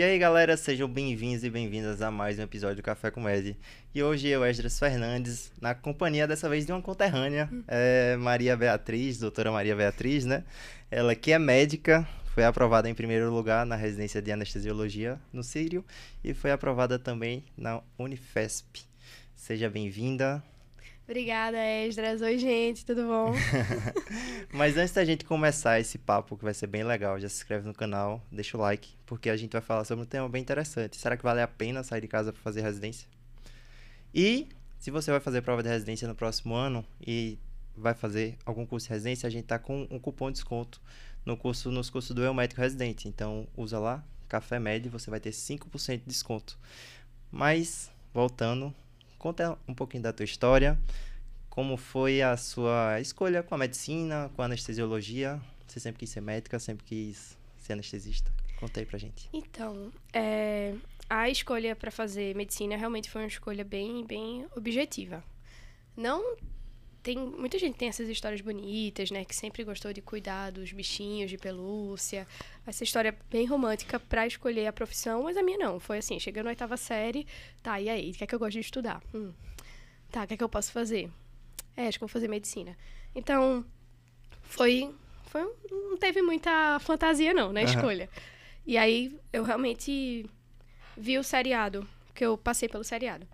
E aí, galera, sejam bem-vindos e bem-vindas a mais um episódio do Café com Med. E hoje eu, Esdras Fernandes, na companhia dessa vez de uma conterrânea, é Maria Beatriz, doutora Maria Beatriz, né? Ela que é médica, foi aprovada em primeiro lugar na residência de anestesiologia no Sírio e foi aprovada também na Unifesp. Seja bem-vinda. Obrigada, Esdras. Oi, gente, tudo bom? Mas antes da gente começar esse papo, que vai ser bem legal, já se inscreve no canal, deixa o like, porque a gente vai falar sobre um tema bem interessante. Será que vale a pena sair de casa para fazer residência? E se você vai fazer prova de residência no próximo ano e vai fazer algum curso de residência, a gente tá com um cupom de desconto no curso, nos cursos do Eu Médico Residente. Então, usa lá, Café Med, você vai ter 5% de desconto. Mas, voltando, conta um pouquinho da tua história, como foi a sua escolha com a medicina, com a anestesiologia. Você sempre quis ser médica, sempre quis ser anestesista. Conta aí pra gente. Então, é, a escolha para fazer medicina realmente foi uma escolha bem, bem objetiva. Não tem muita gente tem essas histórias bonitas, né, que sempre gostou de cuidar dos bichinhos de pelúcia. Essa história bem romântica para escolher a profissão, mas a minha não. Foi assim, chegando na oitava série, tá, e aí, o que é que eu gosto de estudar? Hum, tá, o que é que eu posso fazer? É, acho que vou fazer medicina. Então, foi foi não teve muita fantasia não na uhum. escolha. E aí eu realmente vi o seriado, que eu passei pelo seriado.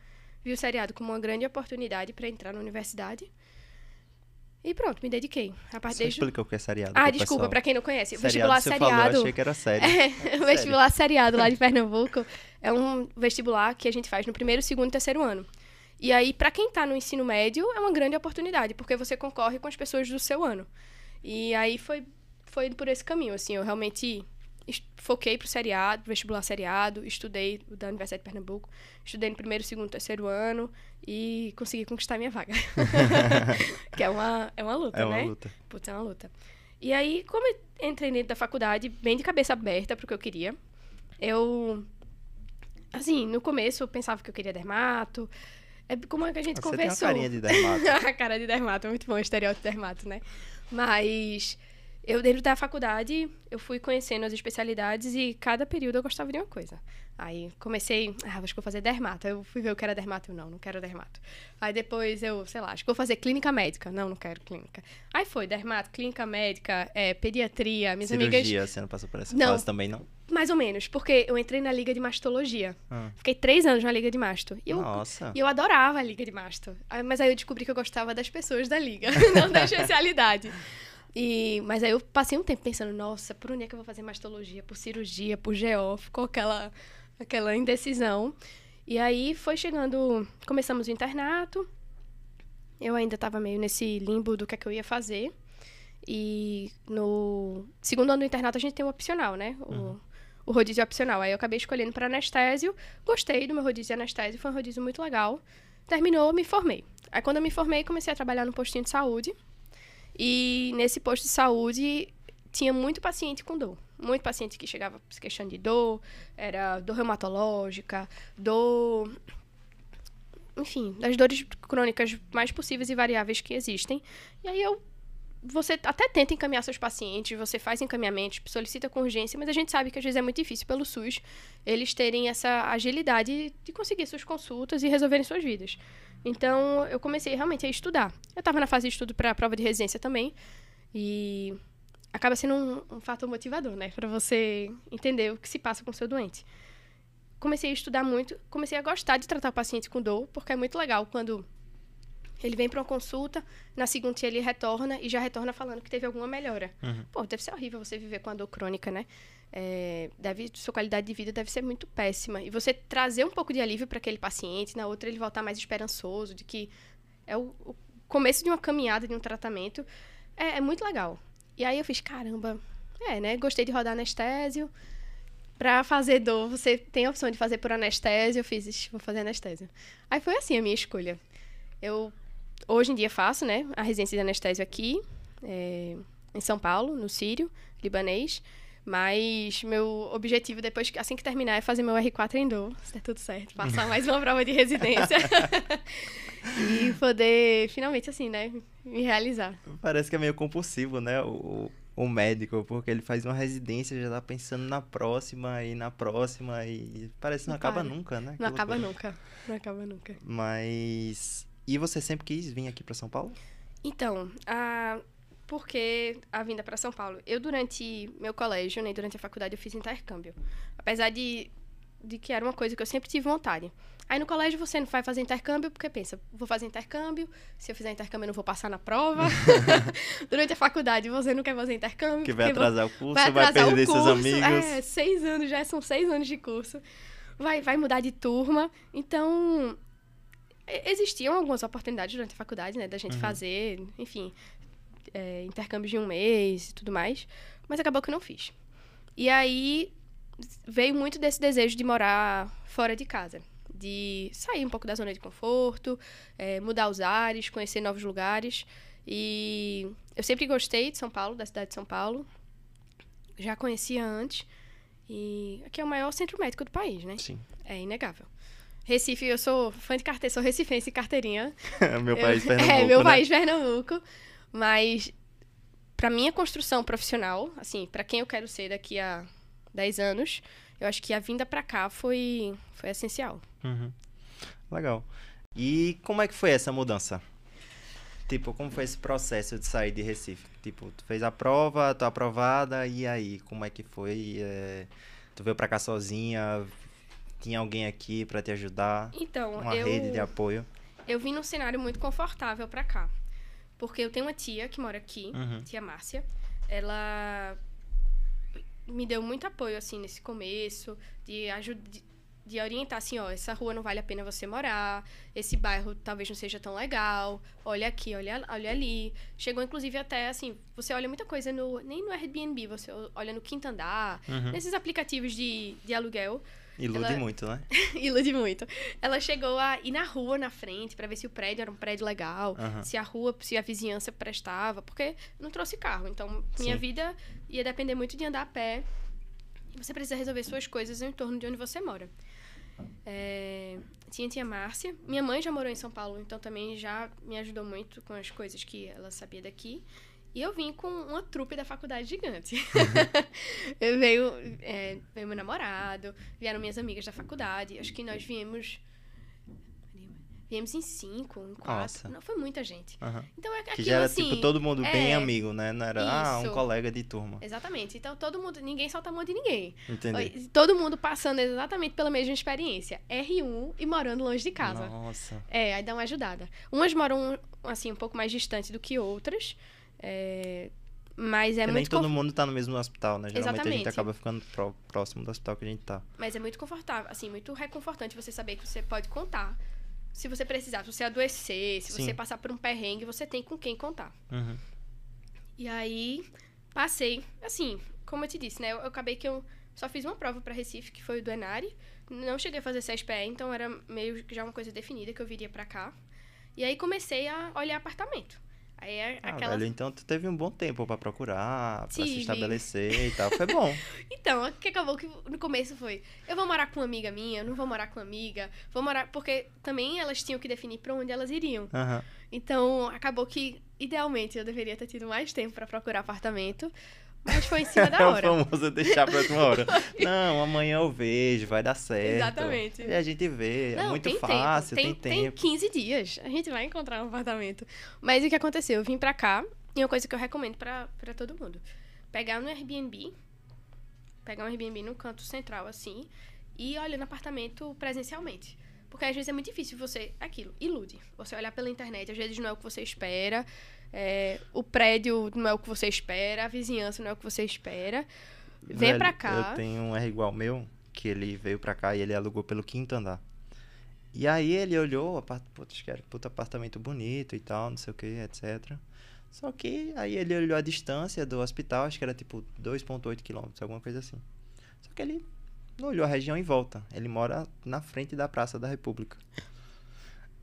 Vi o seriado como uma grande oportunidade para entrar na universidade e pronto, me dediquei. A partir Você explica o que é seriado. Ah, desculpa, para quem não conhece. Seriado, vestibular seriado. Falou, eu achei que era sério. É, o vestibular seriado lá de Pernambuco é um vestibular que a gente faz no primeiro, segundo e terceiro ano. E aí, para quem está no ensino médio, é uma grande oportunidade, porque você concorre com as pessoas do seu ano. E aí foi, foi por esse caminho, assim, eu realmente foquei pro seriado, vestibular seriado, estudei da Universidade de Pernambuco, estudei no primeiro, segundo, terceiro ano e consegui conquistar minha vaga. que é uma, é uma luta, é uma né? luta. Putz, é uma luta. E aí, como eu entrei dentro da faculdade, bem de cabeça aberta pro que eu queria, eu... Assim, no começo eu pensava que eu queria dermato, é como é que a gente Você conversou. Tem uma carinha de dermato. a cara de dermato, é muito bom, estereótipo de dermato, né? Mas eu, dentro da faculdade, eu fui conhecendo as especialidades e cada período eu gostava de uma coisa. Aí comecei, ah, acho que vou fazer dermato. Eu fui ver o que era dermato. Eu, não, não quero dermato. Aí depois eu, sei lá, acho que vou fazer clínica médica. Não, não quero clínica. Aí foi dermato, clínica médica, é, pediatria, minhas Cirurgia, amigas... você não passou por essa não, fase também, não? Mais ou menos, porque eu entrei na liga de mastologia. Ah. Fiquei três anos na liga de masto. E eu, Nossa. E eu adorava a liga de masto. Mas aí eu descobri que eu gostava das pessoas da liga, não da especialidade. E, mas aí eu passei um tempo pensando, nossa, por onde é que eu vou fazer mastologia? Por cirurgia, por GO? Ficou aquela, aquela indecisão. E aí foi chegando, começamos o internato. Eu ainda estava meio nesse limbo do que é que eu ia fazer. E no segundo ano do internato a gente tem o opcional, né? O, uhum. o rodízio opcional. Aí eu acabei escolhendo para anestésio. Gostei do meu rodízio de anestésio, foi um rodízio muito legal. Terminou, me formei. Aí quando eu me formei, comecei a trabalhar no postinho de saúde. E nesse posto de saúde tinha muito paciente com dor. Muito paciente que chegava se queixando de dor, era dor reumatológica, dor. Enfim, das dores crônicas mais possíveis e variáveis que existem. E aí eu. Você até tenta encaminhar seus pacientes, você faz encaminhamentos, solicita com urgência, mas a gente sabe que às vezes é muito difícil pelo SUS eles terem essa agilidade de conseguir suas consultas e resolverem suas vidas. Então, eu comecei realmente a estudar. Eu estava na fase de estudo para a prova de residência também. E acaba sendo um, um fator motivador, né? Para você entender o que se passa com o seu doente. Comecei a estudar muito, comecei a gostar de tratar o paciente com dor, porque é muito legal quando ele vem para uma consulta, na segunda ele retorna e já retorna falando que teve alguma melhora. Uhum. Pô, deve ser horrível você viver com a dor crônica, né? É, deve, sua qualidade de vida deve ser muito péssima. E você trazer um pouco de alívio para aquele paciente, na outra ele voltar mais esperançoso, de que é o, o começo de uma caminhada, de um tratamento, é, é, muito legal. E aí eu fiz, caramba, é, né? Gostei de rodar anestésio. Pra fazer dor, você tem a opção de fazer por anestésio. Eu fiz, vou fazer anestésio. Aí foi assim a minha escolha. Eu, hoje em dia, faço, né? A residência de anestésio aqui, é, em São Paulo, no Sírio, libanês. Mas meu objetivo depois, assim que terminar, é fazer meu R4 em dor, se der tudo certo. Passar mais uma prova de residência. e poder, finalmente, assim, né, me realizar. Parece que é meio compulsivo, né? O, o médico, porque ele faz uma residência, já tá pensando na próxima e na próxima e parece que não, Não acaba para. nunca, né? Não acaba nunca. Não acaba nunca. Mas. E você sempre quis vir aqui pra São Paulo? Então, a... por que a vinda para São Paulo? Eu, durante meu colégio, né, durante a faculdade, eu fiz intercâmbio. Apesar de, de que era uma coisa que eu sempre tive vontade. Aí no colégio você não vai fazer intercâmbio porque pensa, vou fazer intercâmbio, se eu fizer intercâmbio eu não vou passar na prova. durante a faculdade você não quer fazer intercâmbio. Que vai porque atrasar o curso, vai vai, perder curso. seus amigos. É, seis anos, já são seis anos de curso. Vai, vai mudar de turma. Então, existiam algumas oportunidades durante a faculdade, né? Da gente Uhum. fazer, enfim, é, intercâmbios de um mês e tudo mais. Mas acabou que eu não fiz. E aí, veio muito desse desejo de morar fora de casa. De sair um pouco da zona de conforto, é, mudar os ares, conhecer novos lugares. E eu sempre gostei de São Paulo, da cidade de São Paulo. Já conhecia antes. E aqui é o maior centro médico do país, né? Sim. É inegável. Recife, eu sou fã de carteira, sou recifense e carteirinha. meu Eu- país, Pernambuco. É, meu né? país, Pernambuco. Mas, pra minha construção profissional, assim, pra quem eu quero ser daqui a 10 anos, eu acho que a vinda pra cá foi, foi essencial. Uhum. Legal. E como é que foi essa mudança? Tipo, como foi esse processo de sair de Recife? Tipo, tu fez a prova, tu aprovada, e aí? Como é que foi? É, Tu veio pra cá sozinha? Tinha alguém aqui pra te ajudar? Então, Uma eu, rede de apoio? eu vim num cenário muito confortável pra cá. Porque eu tenho uma tia que mora aqui, Uhum. tia Márcia. Ela me deu muito apoio, assim, nesse começo, de ajudar. De orientar assim, ó, essa rua não vale a pena você morar, esse bairro talvez não seja tão legal, olha aqui, olha, olha ali. Chegou, inclusive, até assim, você olha muita coisa no. Nem no Airbnb, você olha no quinto andar, Uhum. nesses aplicativos de, de aluguel. Ilude ela- muito, né? Ilude muito. Ela chegou a ir na rua na frente pra ver se o prédio era um prédio legal, se a rua, se a vizinhança prestava, porque não trouxe carro. Então, minha Sim. vida ia depender muito de andar a pé. Você precisa resolver suas coisas em torno de onde você mora. É, tinha tia Márcia. Minha mãe já morou em São Paulo, então também já me ajudou muito com as coisas que ela sabia daqui. E eu vim com uma trupe da faculdade gigante. eu veio, é, veio meu namorado, vieram minhas amigas da faculdade. Acho que nós viemos. Viemos em cinco, em quatro. Nossa. Não, foi muita gente. Aham. Então é Que aquilo já era, assim. tipo, todo mundo bem é, amigo, né? Não era, ah, um isso. colega de turma. Exatamente. Então todo mundo. Ninguém solta a mão de ninguém. Entendi. Todo mundo passando exatamente pela mesma experiência. R1 e morando longe de casa. Nossa. É, aí dá uma ajudada. Umas moram, assim, um pouco mais distante do que outras. É, mas é Porque nem muito todo conf- mundo tá no mesmo hospital, né? Geralmente a gente Exatamente. acaba ficando pró- próximo do hospital que a gente tá. Mas é muito confortável, assim, muito reconfortante você saber que você pode contar. Se você precisar, se você adoecer, se Sim. você passar por um perrengue, você tem com quem contar. Uhum. E aí, passei, assim, como eu te disse, né? Eu, eu acabei que eu só fiz uma prova para Recife, que foi o do Enari. Não cheguei a fazer CSPE, então era meio que já uma coisa definida que eu viria pra cá. E aí comecei a olhar apartamento. Aí é Ah, velho, então tu teve um bom tempo pra procurar, pra se estabelecer e tal. Foi bom. Então, o que acabou que no começo foi: eu vou morar com uma amiga minha, não vou morar com uma amiga, vou morar. Porque também elas tinham que definir pra onde elas iriam. Aham. Então, acabou que, idealmente, eu deveria ter tido mais tempo pra procurar apartamento, mas foi em cima da É o hora. famoso deixar pra última hora. Não, amanhã eu vejo, vai dar certo. Exatamente. E a gente vê, é Não, muito tem fácil, tempo. tem, Tem, tempo. 15 dias. A gente vai encontrar um apartamento. Mas o que aconteceu? Eu vim pra cá e uma coisa que eu recomendo pra, pra todo mundo: pegar no Airbnb, pegar um Airbnb no canto central assim e olhar no apartamento presencialmente. Porque às vezes é muito difícil você. é Aquilo, ilude. Você olhar pela internet, às vezes não é o que você espera. É, o prédio não é o que você espera, a vizinhança não é o que você espera. Vem Velho, pra cá. Eu tenho um R igual meu, que ele veio pra cá e ele alugou pelo quinto andar. E aí ele olhou, putz, que era puta apartamento bonito e tal, não sei o que, etc. Só que aí ele olhou a distância do hospital, acho que era tipo 2.8 quilômetros, alguma coisa assim. Só que ele não olhou a região em volta. Ele mora na frente da Praça da República.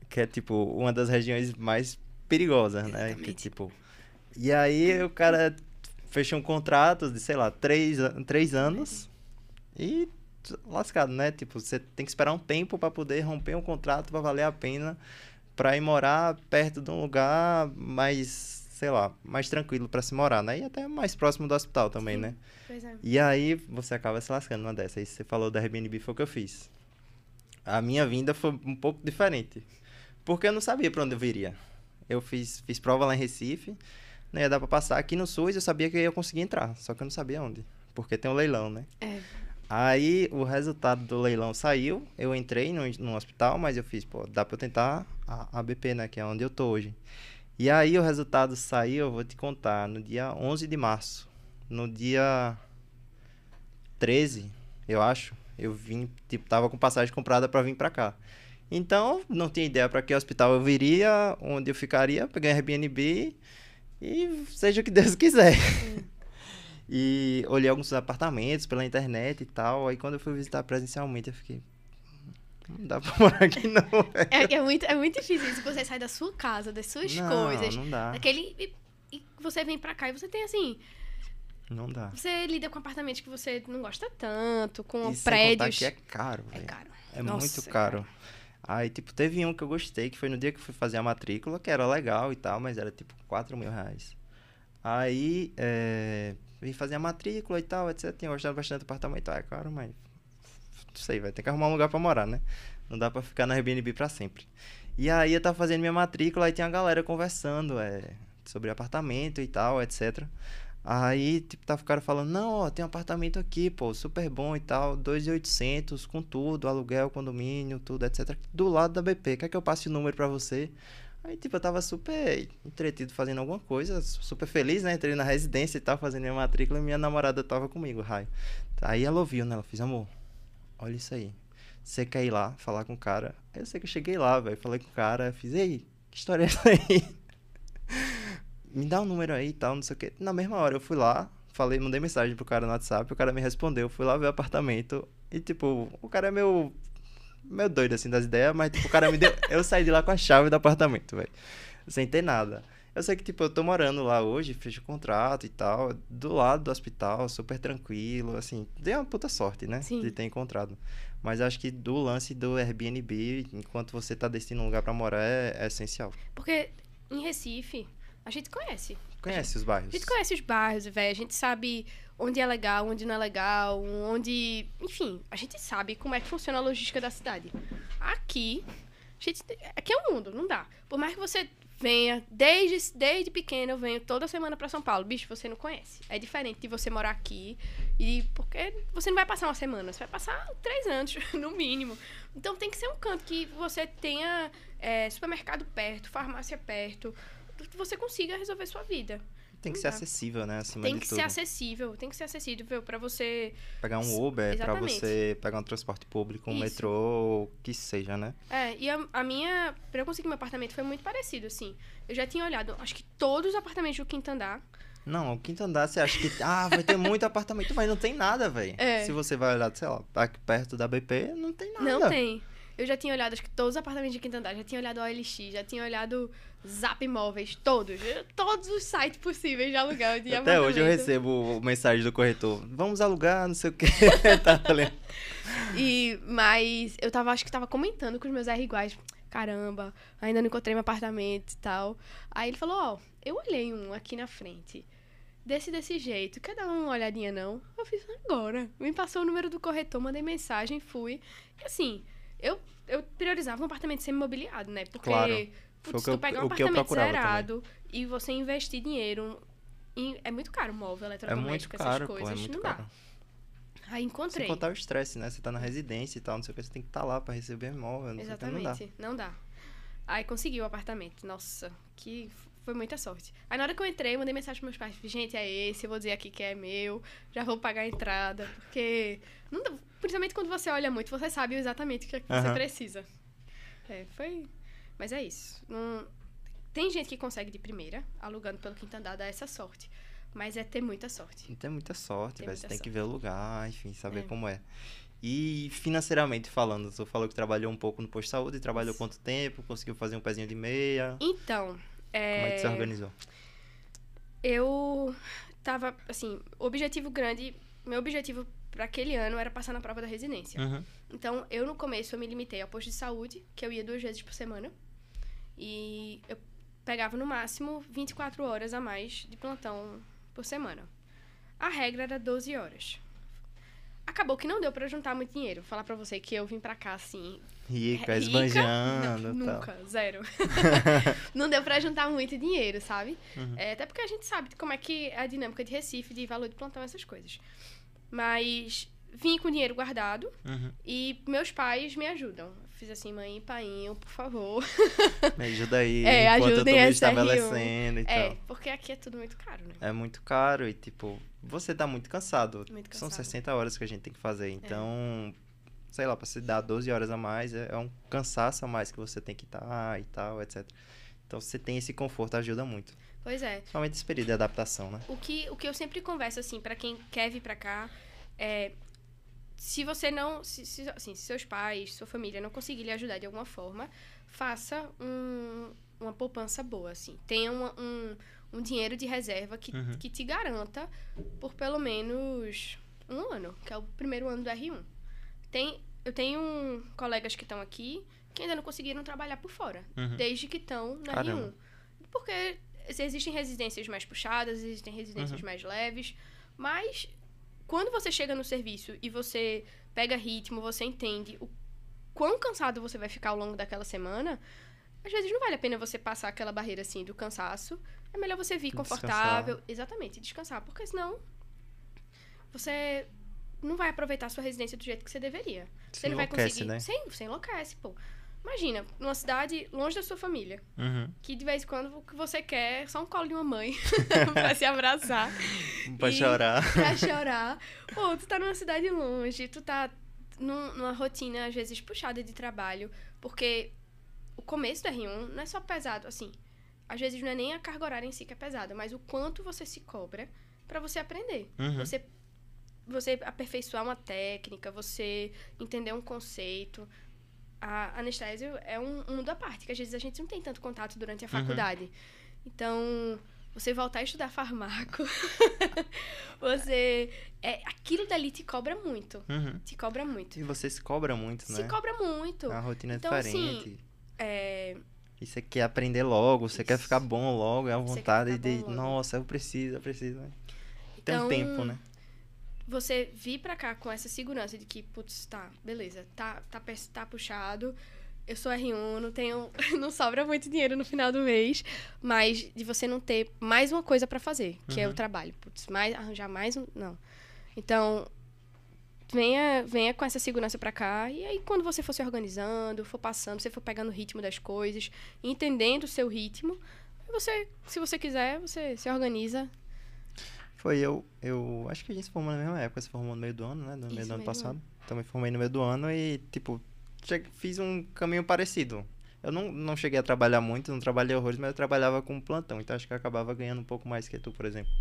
Que é tipo uma das regiões mais perigosas, né? Que, tipo... E aí o cara fechou um contrato de, sei lá, três, três anos e lascado, né? Tipo, você tem que esperar um tempo pra poder romper um contrato pra valer a pena pra ir morar perto de um lugar mais sei lá, mais tranquilo pra se morar, né? E até mais próximo do hospital também, Sim. né? Pois é. E aí você acaba se lascando numa dessa. Aí você falou da Airbnb, foi o que eu fiz. A minha vinda foi um pouco diferente. Porque eu não sabia pra onde eu viria. Eu fiz, fiz prova lá em Recife, não ia dar pra passar. Aqui no SUS eu sabia que eu ia conseguir entrar, só que eu não sabia onde. Porque tem um leilão, né? É. Aí o resultado do leilão saiu, eu entrei no, no hospital, mas eu fiz, pô, dá pra eu tentar a ABP, né, que é onde eu tô hoje. E aí o resultado saiu, eu vou te contar, no dia 11 de março. No dia 13, eu acho, eu vim, tipo, tava com passagem comprada pra vir pra cá. Então, não tinha ideia pra que hospital eu viria, onde eu ficaria, peguei um Airbnb e seja o que Deus quiser. E olhei alguns apartamentos pela internet e tal. Aí quando eu fui visitar presencialmente, eu fiquei. Não dá pra morar aqui não. É, é, muito, é muito difícil isso. Você sai da sua casa, das suas Não, coisas. não dá. Daquele. E, e você vem pra cá e você tem assim. Não dá. Você lida com apartamentos que você não gosta tanto, com E que é caro, É velho. caro. É Nossa, muito é caro. Aí, tipo, teve um que eu gostei, que foi no dia que eu fui fazer a matrícula, que era legal e tal, mas era tipo 4 mil reais. Aí, é, vim fazer a matrícula e tal, etc. Tinha gostado bastante do apartamento. Ah, é caro, mas. Não sei, vai ter que arrumar um lugar pra morar, né? Não dá pra ficar na Airbnb pra sempre. E aí eu tava fazendo minha matrícula, aí tinha a galera conversando é, sobre apartamento e tal, etc. Aí, tipo, tava o cara falando, não, ó, tem um apartamento aqui, pô, super bom e tal, 2.800 com tudo, aluguel, condomínio, tudo, etc. Do lado da BP, quer que eu passe o número pra você? Aí, tipo, eu tava super entretido fazendo alguma coisa, super feliz, né? Entrei na residência e tal, fazendo minha matrícula e minha namorada tava comigo, Raio. Aí ela ouviu, né? Ela fez, amor, olha isso aí. Você quer ir lá falar com o cara? Aí eu sei que eu cheguei lá, velho. Falei com o cara, fiz, ei, que história é essa aí? me dá um número aí e tal, não sei o quê. Na mesma hora eu fui lá, falei, mandei mensagem pro cara no WhatsApp, o cara me respondeu, fui lá ver o apartamento e tipo, o cara é meu meio doido assim das ideias, mas tipo, o cara me deu, eu saí de lá com a chave do apartamento, velho. Sem ter nada. Eu sei que tipo, eu tô morando lá hoje, fiz o contrato e tal, do lado do hospital, super tranquilo, assim, dei uma puta sorte, né, Sim. de ter encontrado. Mas acho que do lance do Airbnb, enquanto você tá decidindo um lugar pra morar, é, é essencial. Porque em Recife, a gente conhece. Conhece os bairros? A gente conhece os bairros, velho. A gente sabe onde é legal, onde não é legal, onde. Enfim, a gente sabe como é que funciona a logística da cidade. Aqui, a gente... aqui é um mundo, não dá. Por mais que você venha, desde, desde pequeno eu venho toda semana pra São Paulo, bicho, você não conhece. É diferente de você morar aqui e porque você não vai passar uma semana, você vai passar três anos, no mínimo. Então tem que ser um canto que você tenha é, supermercado perto, farmácia perto, que você consiga resolver sua vida. Tem que ser acessível, né? Acima Tem que tudo. ser acessível, tem que ser acessível pra você. Pegar um Uber pra Exatamente. você pegar um transporte público, um Isso. metrô, o que seja, né? É, e a, a minha. Pra eu conseguir meu apartamento foi muito parecido, assim. Eu já tinha olhado, acho que todos os apartamentos do quinto andar. Não, o quinto andar você acha que. Ah, vai ter muito apartamento, mas não tem nada, velho. É. Se você vai olhar, sei lá, aqui perto da BP, não tem nada. Não tem. Eu já tinha olhado, acho que todos os apartamentos de quinto andar. Já tinha olhado OLX, já tinha olhado Zap Imóveis, todos. Todos os sites possíveis de aluguel de Até hoje eu recebo mensagem do corretor. Vamos alugar, não sei o quê. tá falando. E, mas eu tava, acho que tava comentando com os meus R iguais. Caramba, ainda não encontrei meu apartamento e tal. Aí ele falou, ó, eu olhei um aqui na frente. Desse desse jeito. Quer dar uma olhadinha, não? Eu fiz agora. Me passou o número do corretor, mandei mensagem, fui. E assim, eu, eu priorizava um apartamento semi-mobiliado, né? Porque, Claro. Putz, tu pegar um apartamento zerado e você investir dinheiro. em- é muito caro móvel, É eletrodoméstico, caro, essas pô, coisas. é muito não caro. dá. Aí Sem encontrei. contar o estresse, né? Você tá na residência e tal, não sei o que, você tem que estar lá pra receber imóvel, não sei o que, não dá. Exatamente, não dá. Aí consegui o apartamento. Nossa, que foi muita sorte. Aí na hora que eu entrei, eu mandei mensagem pros meus pais. Gente, é esse, eu vou dizer aqui que é meu, já vou pagar a entrada. Porque, não principalmente quando você olha muito, você sabe exatamente o que, é que você Aham. precisa. É, foi... Mas é isso. Não- Tem gente que consegue de primeira, alugando pelo quinto andar, dá essa sorte. Mas é ter muita sorte. Tem muita sorte, Tem velho. Você muita tem que sorte. ver o lugar, enfim, saber É. como é. E financeiramente falando, você falou que trabalhou um pouco no posto de saúde, trabalhou quanto tempo, conseguiu fazer um pezinho de meia. Então, é... Como é que você organizou? Eu tava, assim, o objetivo grande, meu objetivo para aquele ano era passar na prova da residência. Uhum. Então, eu no começo eu me limitei ao posto de saúde, que eu ia duas vezes por semana. E eu pegava no máximo 24 horas a mais de plantão por semana. A regra era 12 horas. Acabou que não deu pra juntar muito dinheiro. Vou falar pra você que eu vim pra cá assim. Rica, rica. esbanjando. Não, tal. nunca, zero. não deu pra juntar muito dinheiro, sabe? Uhum. É, até porque a gente sabe como é que é a dinâmica de Recife, de valor de plantão, essas coisas. Mas vim com dinheiro guardado Uhum. e meus pais me ajudam. Fiz assim, mãe e painho, por favor. Me ajuda aí, É, enquanto eu tô me estabelecendo e É, tal. porque aqui é tudo muito caro, né? É muito caro e, tipo, você tá muito cansado. Muito São cansado. 60 horas que a gente tem que fazer. Então, sei lá, pra se dar 12 horas a mais, é é um cansaço a mais que você tem que estar e tal, etc. Então, você tem esse conforto, ajuda muito. Pois é. Principalmente esse período de adaptação, né? O que, o que eu sempre converso, assim, pra quem quer vir pra cá, é. Se você não. Se, se, assim, se seus pais, sua família não conseguir lhe ajudar de alguma forma, faça um, uma poupança boa, assim. Tenha uma- um, um dinheiro de reserva que, Uhum. que te garanta por pelo menos um ano, que é o primeiro ano do R1. Tem, eu tenho um- colegas que estão aqui que ainda não conseguiram trabalhar por fora, Uhum. desde que estão no Caramba. R1. Porque existem residências mais puxadas, existem residências Uhum. mais leves, mas quando você chega no serviço e você pega ritmo, você entende o quão cansado você vai ficar ao longo daquela semana, às vezes não vale a pena você passar aquela barreira assim do cansaço. É melhor você vir Descansar. confortável, exatamente, descansar, porque senão você não vai aproveitar a sua residência do jeito que você deveria. Você não vai conseguir. né? Sim, você enlouquece, pô. Imagina, numa cidade longe da sua família, Uhum. que de vez em quando o que você quer é só um colo de uma mãe pra se abraçar, Pra chorar. pra chorar. Pô, tu tá numa cidade longe, tu tá num- numa rotina, às vezes, puxada de trabalho, porque o começo do R1 não é só pesado, assim. Às vezes não é nem a carga horária em si que é pesada, mas o quanto você se cobra pra você aprender. Uhum. Você, você aperfeiçoar uma técnica, você entender um conceito. A anestésio é um, um mundo à parte, que às vezes a gente não tem tanto contato durante a Uhum. faculdade. Então, você voltar a estudar farmaco, você... É, aquilo dali te cobra muito. Uhum. Te cobra muito. E você se cobra muito, né? Se cobra muito. A rotina é Então, assim, diferente. É, E você quer aprender logo, você quer Isso. ficar bom logo, é a quer vontade de, nossa, eu preciso, eu preciso. né? Tem Então, um tempo, né? Você vir pra cá com essa segurança de que, putz, tá, beleza, tá, tá, tá puxado, eu sou R1, não tenho, não sobra muito dinheiro no final do mês, mas de você não ter mais uma coisa pra fazer, que é o Uhum. trabalho, putz, mais, arranjar mais um, não. Então, venha, venha com essa segurança pra cá, e aí quando você for se organizando, for passando, você for pegando o ritmo das coisas, entendendo o seu ritmo, você, se você quiser, você se organiza. Foi eu, eu acho que a gente se formou na mesma época, se formou no meio do ano, né? No meio Isso, do ano passado. ano. Então me formei no meio do ano e, tipo, fiz um caminho parecido. Eu não, não cheguei a trabalhar muito, não trabalhei horrores, mas eu trabalhava com plantão, então acho que eu acabava ganhando um pouco mais que tu, por exemplo.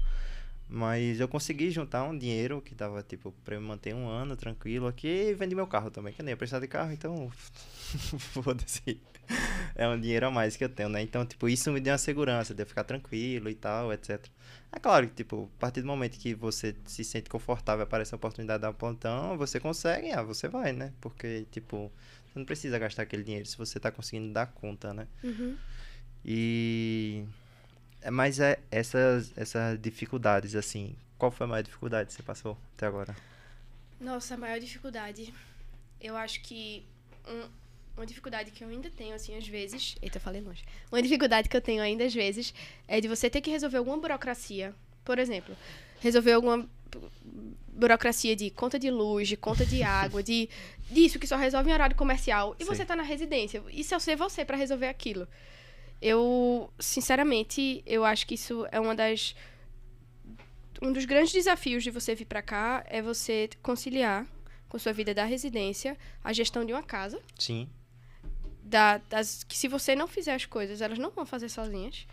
Mas eu consegui juntar um dinheiro que tava, tipo, pra eu me manter um ano tranquilo aqui e vendi meu carro também, que eu nem ia precisar de carro, então. Foda-se. É um dinheiro a mais que eu tenho, né? Então, tipo, isso me deu uma segurança de eu ficar tranquilo e tal, etc. É claro que, tipo, a partir do momento que você se sente confortável, aparece a oportunidade de dar um plantão, você consegue, ah, você vai, né? Porque, tipo, você não precisa gastar aquele dinheiro se você tá conseguindo dar conta, né? Uhum. E. é, Mas é essas, essas dificuldades, assim. Qual foi a maior dificuldade que você passou até agora? Nossa, a maior dificuldade. Eu acho que um- uma dificuldade que eu ainda tenho, assim, às vezes. Eita, eu falei longe. Uma dificuldade que eu tenho ainda, às vezes, é de você ter que resolver alguma burocracia. Por exemplo, resolver alguma bu- burocracia de conta de luz, de conta de água, de disso que só resolve em horário comercial. E Sim. você tá na residência. E se eu ser você pra resolver aquilo? Eu, sinceramente, eu acho que isso é uma das um dos grandes desafios de você vir pra cá é você conciliar com sua vida da residência a gestão de uma casa, Sim. Da, das, que se você não fizer as coisas, elas não vão fazer sozinhas.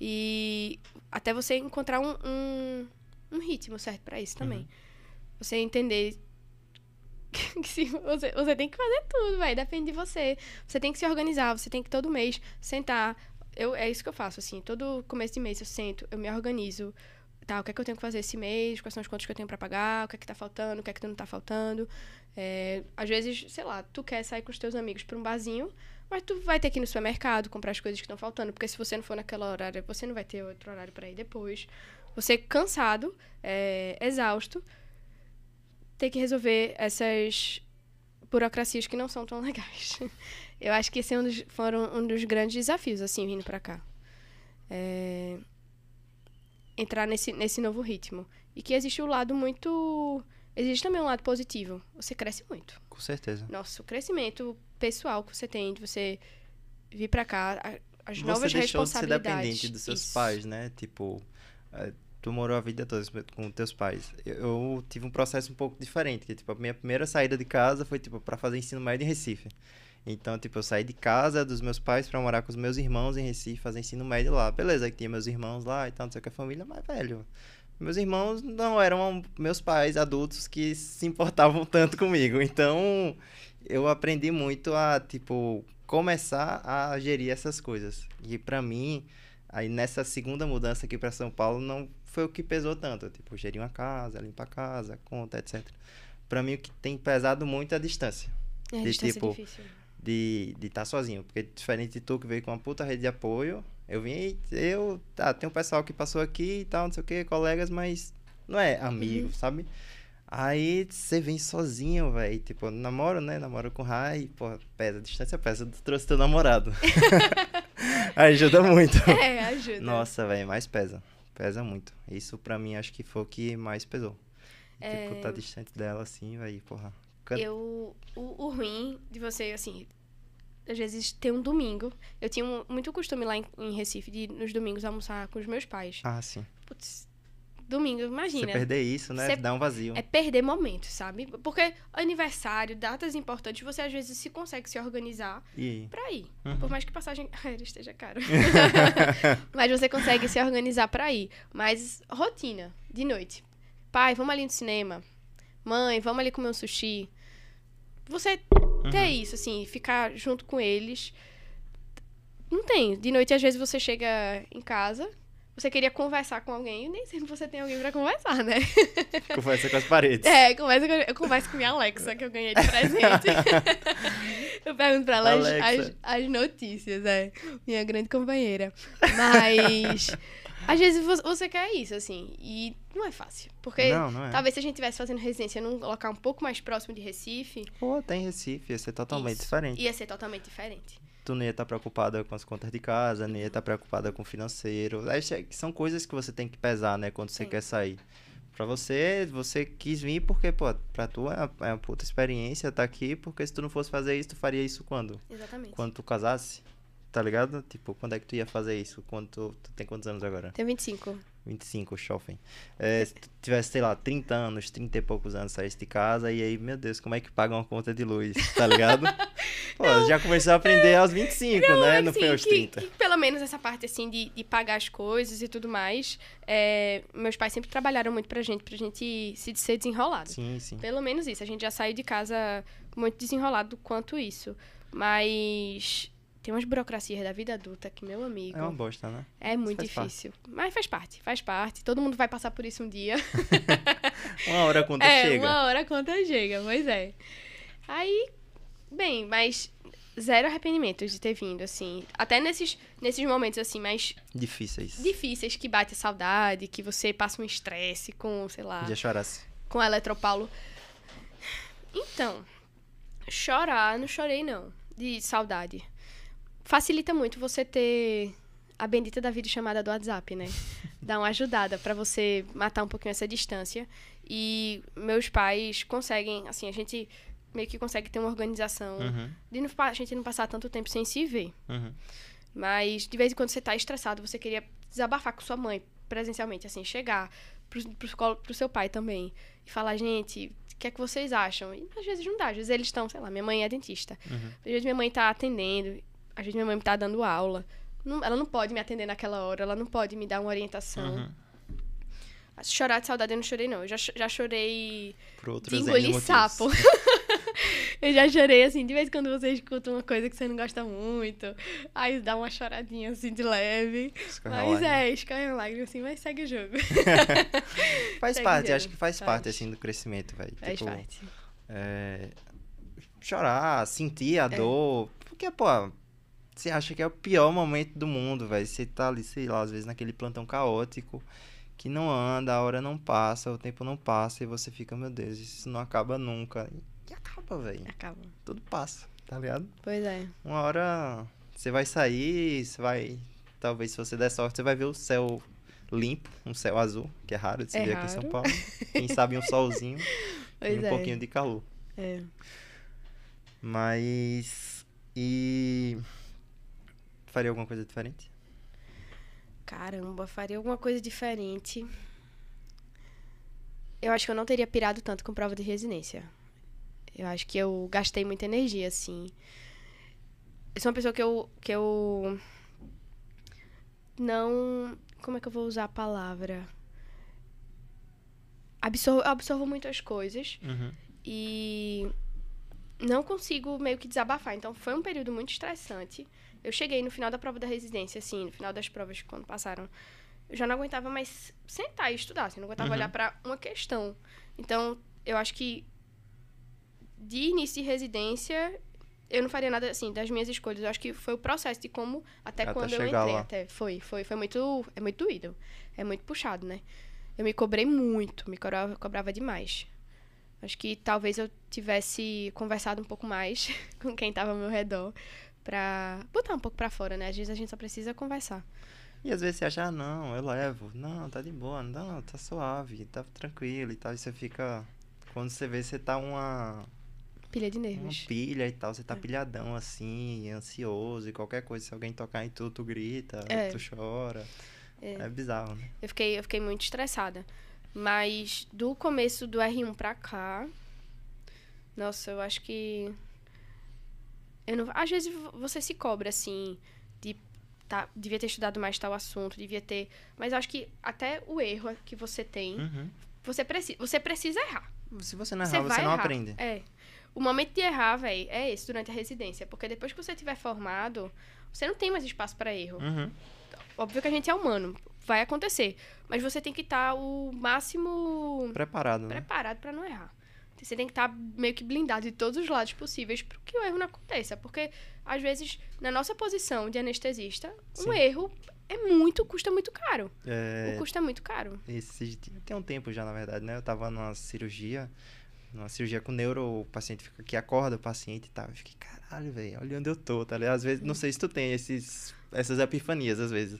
E até você encontrar um, um, um ritmo certo pra isso também. Você entender que se você, você tem que fazer tudo, vai, depende de você. Você tem que se organizar, você tem que todo mês sentar. Eu, é isso que eu faço, assim, todo começo de mês eu sento, eu me organizo. Tá, o que é que eu tenho que fazer esse mês? Quais são as contas que eu tenho pra pagar? O que é que tá faltando? O que é que não tá faltando? É, às vezes, sei lá, tu quer sair com os teus amigos pra um barzinho, Mas tu vai ter que ir no supermercado, comprar as coisas que estão faltando, porque se você não for naquela horário, você não vai ter outro horário para ir depois. Você cansado, é, exausto, ter que resolver essas burocracias que não são tão legais. Eu acho que esse é um dos, foram um dos grandes desafios, assim, vindo para cá. É... Entrar nesse, nesse novo ritmo. E que existe o um lado muito... Existe também um lado positivo. Você cresce muito. Com certeza. Nossa, o crescimento pessoal que você tem, de você vir para cá, as você novas deixou de ser responsabilidades. dependente dos seus Isso. pais, né? Tipo, eh, tu morou a vida toda com teus pais. Eu, eu tive um processo um pouco diferente, que tipo, a minha primeira saída de casa foi tipo para fazer ensino médio em Recife. Então, tipo, eu saí de casa dos meus pais para morar com os meus irmãos em Recife, fazer ensino médio lá. Beleza, aí tinha meus irmãos lá e tal, não sei o que, a família, mas velho, meus irmãos não eram meus pais adultos que se importavam tanto comigo. Então, eu aprendi muito a, tipo, começar a gerir essas coisas. E pra mim, aí nessa segunda mudança aqui pra São Paulo, não foi o que pesou tanto. Tipo, gerir uma casa, limpar a casa, conta, etc. Pra mim, o que tem pesado muito é a distância. É, a de distância tipo, é difícil. De estar tá sozinho. Porque diferente de tu que veio com uma puta rede de apoio, eu vim, eu, tá, tem um pessoal que passou aqui e tal, não sei o que, colegas, mas não é amigo, Uhum. sabe? Aí você vem sozinho, velho. Tipo, namoro, né? Namoro com o Rai, pô, pesa, distância pesa. Tu trouxe teu namorado. Ajuda muito. É, ajuda. Nossa, velho, mais pesa. Pesa muito. Isso pra mim acho que foi o que mais pesou. É. Tipo, tá distante dela assim, velho, porra. Can- Eu, o, o ruim de você, assim, às vezes ter um domingo. Eu tinha um- muito costume lá em, em Recife de nos domingos almoçar com os meus pais. Ah, sim. Putz, domingo, Você imagina. perder isso, né? Você- Dá um vazio. É perder momentos, sabe? Porque aniversário, datas importantes, você às vezes se consegue se organizar E pra ir. Uhum. Por mais que passagem aérea esteja cara. Mas você consegue se organizar pra ir. Mas rotina, de noite. Pai, vamos ali no cinema. Mãe, vamos ali comer um sushi. Você ter Uhum. isso, assim, ficar junto com eles. Não tem. De noite, às vezes, você chega em casa, você queria conversar com alguém, e nem sempre você tem alguém pra conversar, né? conversa com as paredes. É, conversa com, eu converso com minha Alexa, que eu ganhei de presente. eu pergunto pra ela as, as, as notícias, é. Minha grande companheira. Mas, às vezes vo- você quer isso, assim, e não é fácil. Porque Não, não é. talvez se a gente estivesse fazendo residência num local um pouco mais próximo de Recife, Pô, tem Recife, ia ser totalmente Isso. diferente. ia ser totalmente diferente. Tu não ia estar preocupada com as contas de casa, não ia estar preocupada com o financeiro. São coisas que você tem que pesar, né, quando você Sim. quer sair. Pra você, você quis vir porque, pô, pra tu é uma, é uma puta experiência tá aqui, porque se tu não fosse fazer isso, tu faria isso quando? Exatamente. Quando tu casasse? Tá ligado? Tipo, quando é que tu ia fazer isso? Quando tu, tu tem quantos anos agora? Tenho 25. 25, shopping. É, se tu tivesse, sei lá, 30 anos, 30 e poucos anos, saísse de casa, e aí, meu Deus, como é que paga uma conta de luz, tá ligado? Pô, já começou a aprender aos 25, né? Não assim, foi aos que, 30. que pelo menos essa parte, assim, de, de pagar as coisas e tudo mais, é, meus pais sempre trabalharam muito pra gente, pra gente se, ser desenrolado. Sim, sim. Pelo menos isso. A gente já saiu de casa muito desenrolado quanto isso. Mas tem umas burocracias da vida adulta que, meu amigo, É uma bosta, né? é muito faz parte. difícil. Mas faz parte, faz parte. Todo mundo vai passar por isso um dia. Uma hora a conta é, chega. uma hora a conta chega, pois é. Aí, bem, mas zero arrependimentos de ter vindo, assim. Até nesses, nesses momentos, assim, mais Difíceis. difíceis que bate a saudade, que você passa um estresse com, sei lá, Já chorasse. com a Eletropaulo. Então, chorar, não chorei não, de saudade. Facilita muito você ter a bendita da videochamada do WhatsApp, né? Dá uma ajudada pra você matar um pouquinho essa distância. E meus pais conseguem, assim, a gente meio que consegue ter uma organização Uhum, de não, a gente não passar tanto tempo sem se ver. uhum. Mas de vez em quando você tá estressado, você queria desabafar com sua mãe presencialmente, assim, chegar pro, pro, pro seu pai também e falar, gente, o que é que vocês acham? E às vezes não dá, às vezes eles estão, sei lá, minha mãe é dentista. Uhum. Às vezes minha mãe tá atendendo, às vezes minha mãe tá dando aula. Não- ela não pode me atender naquela hora, ela não pode me dar uma orientação. Uhum. Chorar de saudade eu não chorei, não. Eu já, já chorei de engolir motivos. sapo. eu já chorei, assim, de vez em quando você escuta uma coisa que você não gosta muito. Aí dá uma choradinha, assim, de leve. Escorre a Mas lágrima. é, escorre uma lágrima, assim, mas segue o jogo. Faz segue parte, o acho jogo. que faz, Faz. parte, assim, do crescimento, velho. Faz Tipo, parte. é, chorar, sentir a É. dor. Porque, pô, você acha que é o pior momento do mundo, velho. Você tá ali, sei lá, às vezes naquele plantão caótico que não anda, a hora não passa, o tempo não passa e você fica, meu Deus, isso não acaba nunca. E acaba, velho. Acaba. Tudo passa, tá ligado? Pois é. Uma hora você vai sair, você vai. Talvez se você der sorte, você vai ver o céu limpo, um céu azul, que é raro de se É ver aqui em São raro. Paulo. Quem sabe um solzinho Pois e um é. pouquinho de calor. É. Mas. E. Faria alguma coisa diferente? Caramba, faria alguma coisa diferente. Eu acho que eu não teria pirado tanto com prova de residência. Eu acho que eu gastei muita energia, assim. Eu sou uma pessoa que eu. que eu. Não. Como é que eu vou usar a palavra? Absor eu absorvo muitas coisas Uhum. e não consigo meio que desabafar. Então foi um período muito estressante. Eu cheguei no final da prova da residência, assim, no final das provas quando passaram, eu já não aguentava mais sentar e estudar, assim, não aguentava Uhum. olhar para uma questão. Então, eu acho que de início de residência, eu não faria nada assim das minhas escolhas. Eu acho que foi o processo de como até, Até quando eu entrei, lá. até foi, foi, foi muito, é muito doído. É muito puxado, né? Eu me cobrei muito, me cobrava, cobrava demais. Acho que talvez eu tivesse conversado um pouco mais com quem estava ao meu redor pra botar um pouco pra fora, né? Às vezes a gente só precisa conversar. E às vezes você acha, ah, não, eu levo. Não, tá de boa, não, tá suave, tá tranquilo e tal. E você fica. Quando você vê, você tá uma, Pilha de uma nervos. pilha e tal, você tá É. pilhadão assim, ansioso e qualquer coisa. Se alguém tocar em tu, tu grita, É. tu chora. É. É bizarro, né? Eu fiquei, eu fiquei muito estressada. Mas do começo do R1 pra cá. Nossa, eu acho que. Eu não, às vezes vo- você se cobra, assim, de. Tá, devia ter estudado mais tal assunto, devia ter. Mas acho que até o erro que você tem, Uhum. você, preci, você precisa errar. Se você não Você errar, você vai não errar. aprende. É. O momento de errar, velho, é esse durante a residência. Porque depois que você tiver formado, você não tem mais espaço pra erro. Uhum. Óbvio que a gente é humano. Vai acontecer. Mas você tem que estar o máximo Preparado, né? preparado pra não errar. Você tem que estar meio que blindado de todos os lados possíveis para que o erro não aconteça. Porque, às vezes, na nossa posição de anestesista, Sim. um erro é muito, custa muito caro. É, O custo é muito caro. Esse, tem um tempo já, na verdade, né? Eu tava numa cirurgia, numa cirurgia com neuro, o paciente fica aqui, acorda o paciente e tal. Eu fiquei, caralho, velho, olha onde eu tô, tá ligado? Às vezes, não sei se tu tem esses, essas epifanias, às vezes.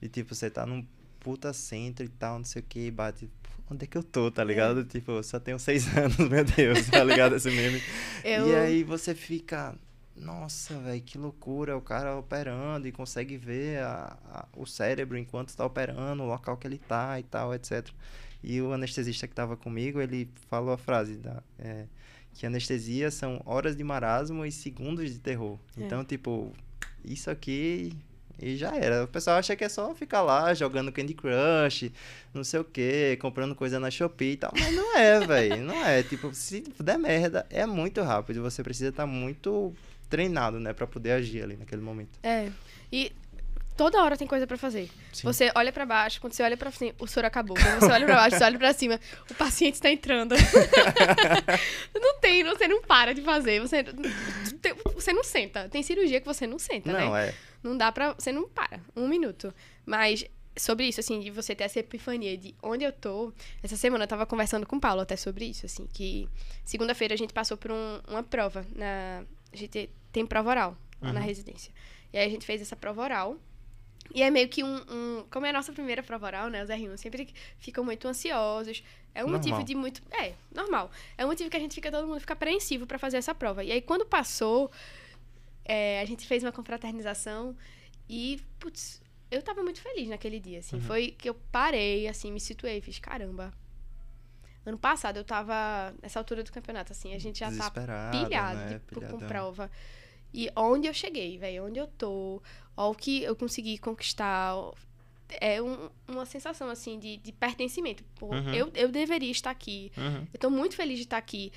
E tipo, você tá num puta centro e tal, não sei o que, bate. "Pô, Onde é que eu tô, tá ligado? Tipo, eu só tenho seis anos, meu Deus, tá ligado? Esse meme. Eu, E aí você fica, nossa, velho, que loucura, o cara operando e consegue ver a- a- o cérebro enquanto tá operando, o local que ele tá e tal, etc. E o anestesista que tava comigo, ele falou a frase da, é, que anestesia são horas de marasmo e segundos de terror. É. Então, tipo, isso aqui e já era. O pessoal acha que é só ficar lá jogando Candy Crush, não sei o que, comprando coisa na Shopee e tal. Mas não é, velho. Não é. Tipo, se der merda, é muito rápido. Você precisa estar muito treinado, né? Pra poder agir ali naquele momento. É. E toda hora tem coisa pra fazer. Sim. Você olha pra baixo, quando você olha pra cima, o soro acabou. Quando você olha pra baixo, você olha pra cima, o paciente está entrando. não tem, você não para de fazer. Você, você não senta. Tem cirurgia que você não senta, né? Não, é. Não dá pra. Você não para. Um minuto. Mas sobre isso, assim, de você ter essa epifania de onde eu tô. Essa semana eu tava conversando com o Paulo até sobre isso, assim, que segunda-feira a gente passou por um- uma prova. Na, a gente tem prova oral lá na Uhum. residência. E aí a gente fez essa prova oral. E é meio que um, um- Como é a nossa primeira prova oral, né? Os R1 sempre ficam muito ansiosos. É um motivo Normal. de muito. É, normal. É um motivo que a gente fica, todo mundo fica apreensivo pra fazer essa prova. E aí, quando passou, é, a gente fez uma confraternização e, putz, eu tava muito feliz naquele dia, assim. Uhum. Foi que eu parei, assim, me situei, fiz, caramba. Ano passado eu tava, nessa altura do campeonato, assim, a gente já tá pilhado né? tipo, com Pilhadão. prova. E onde eu cheguei, velho, onde eu tô, ó, o que eu consegui conquistar, ó, é um- uma sensação, assim, de, de pertencimento. Pô, Uhum. eu, eu deveria estar aqui. Uhum. Eu tô muito feliz de estar aqui.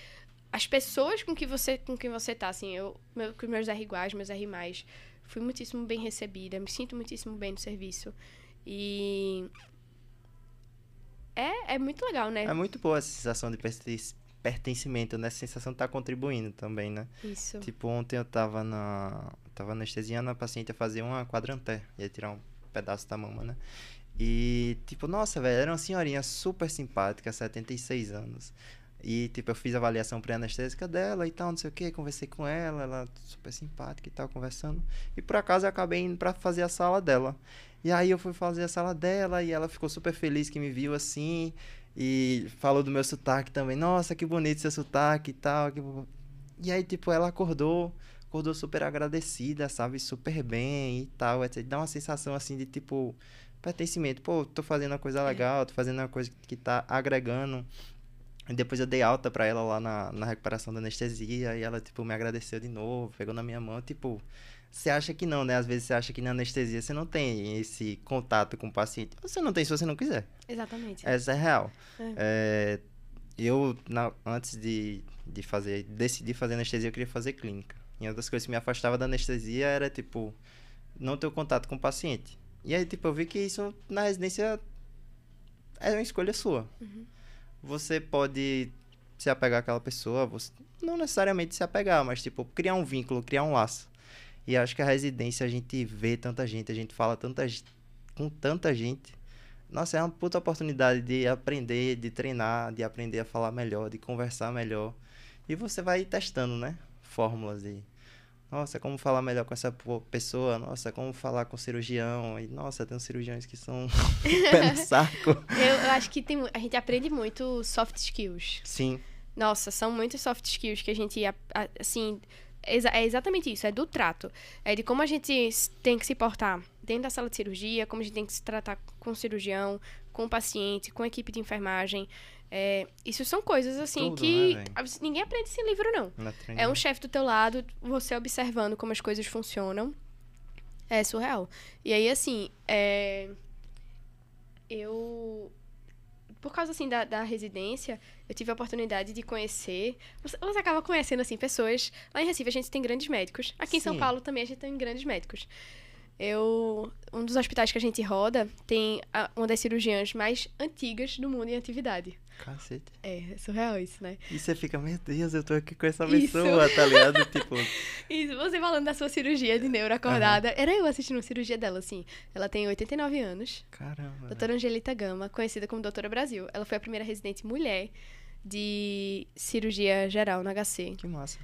As pessoas com que você, com quem você tá, assim, eu, meu, com meus R iguais, meus R mais, fui muitíssimo bem recebida, me sinto muitíssimo bem no serviço. E é, é muito legal, né? É muito boa essa sensação de perten- pertencimento, né? Sensação de estar contribuindo também, né? Isso. Tipo, ontem eu tava na. Tava anestesiando a paciente a fazer uma quadranté. Ia tirar um pedaço da mama, né? E, tipo, nossa, velho, era uma senhorinha super simpática, 76 anos. E, tipo, eu fiz a avaliação pré-anestésica dela e tal, não sei o que, conversei com ela, ela super simpática e tal, conversando. E por acaso eu acabei indo pra fazer a sala dela. E aí eu fui fazer a sala dela e ela ficou super feliz que me viu assim. E falou do meu sotaque também. Nossa, que bonito seu sotaque e tal. Que... E aí, tipo, ela acordou, acordou super agradecida, sabe? Super bem e tal. Etc. Dá uma sensação assim de tipo pertencimento. Pô, tô fazendo uma coisa legal, tô fazendo uma coisa que tá agregando. E depois eu dei alta pra ela lá na, na recuperação da anestesia e ela, tipo, me agradeceu de novo, pegou na minha mão, tipo, você acha que não, né? Às vezes você acha que na anestesia você não tem esse contato com o paciente. Você não tem se você não quiser. Exatamente. Essa é real. É, eu, na- antes de, de fazer, decidir fazer anestesia, eu queria fazer clínica. E uma das coisas que me afastava da anestesia era, tipo, não ter o contato com o paciente. E aí, tipo, eu vi que isso na residência é uma escolha sua. Você pode se apegar àquela pessoa, você, não necessariamente se apegar, mas, tipo, criar um vínculo, criar um laço. E acho que a residência a gente vê tanta gente, a gente fala tanta, com tanta gente. Nossa, é uma puta oportunidade de aprender, de treinar, de aprender a falar melhor, de conversar melhor. E você vai testando, né? Fórmulas de. Nossa, como falar melhor com essa pessoa? Nossa, como falar com o cirurgião? E, nossa, tem uns cirurgiões que são pé no saco. Eu, eu acho que tem, a gente aprende muito soft skills. Sim, Nossa, são muitos soft skills que a gente, assim, é exatamente isso, é do trato. É de como a gente tem que se portar dentro da sala de cirurgia, como a gente tem que se tratar com o cirurgião, com o paciente, com a equipe de enfermagem. É, isso são coisas, assim, Tudo, que né, ninguém aprende sem livro, não. É um chefe do teu lado, você observando como as coisas funcionam. É surreal. E aí, assim, é... eu. Por causa, assim, da, da residência, eu tive a oportunidade de conhecer. Você, você acaba conhecendo, assim, pessoas. Lá em Recife a gente tem grandes médicos. Aqui em São Sim. Paulo também a gente tem grandes médicos. Eu. Um dos hospitais que a gente roda tem a- uma das cirurgiãs mais antigas do mundo em atividade. Cacete. É, é surreal isso, né? E você fica, meu Deus, eu tô aqui com essa Isso. pessoa, tá ligado? tipo, Isso, você falando da sua cirurgia de neuro acordada. Era eu assistindo uma cirurgia dela, assim. Ela tem 89 anos. caramba. Doutora Angelita Gama, conhecida como Doutora Brasil. Ela foi a primeira residente mulher de cirurgia geral no HC. Que massa.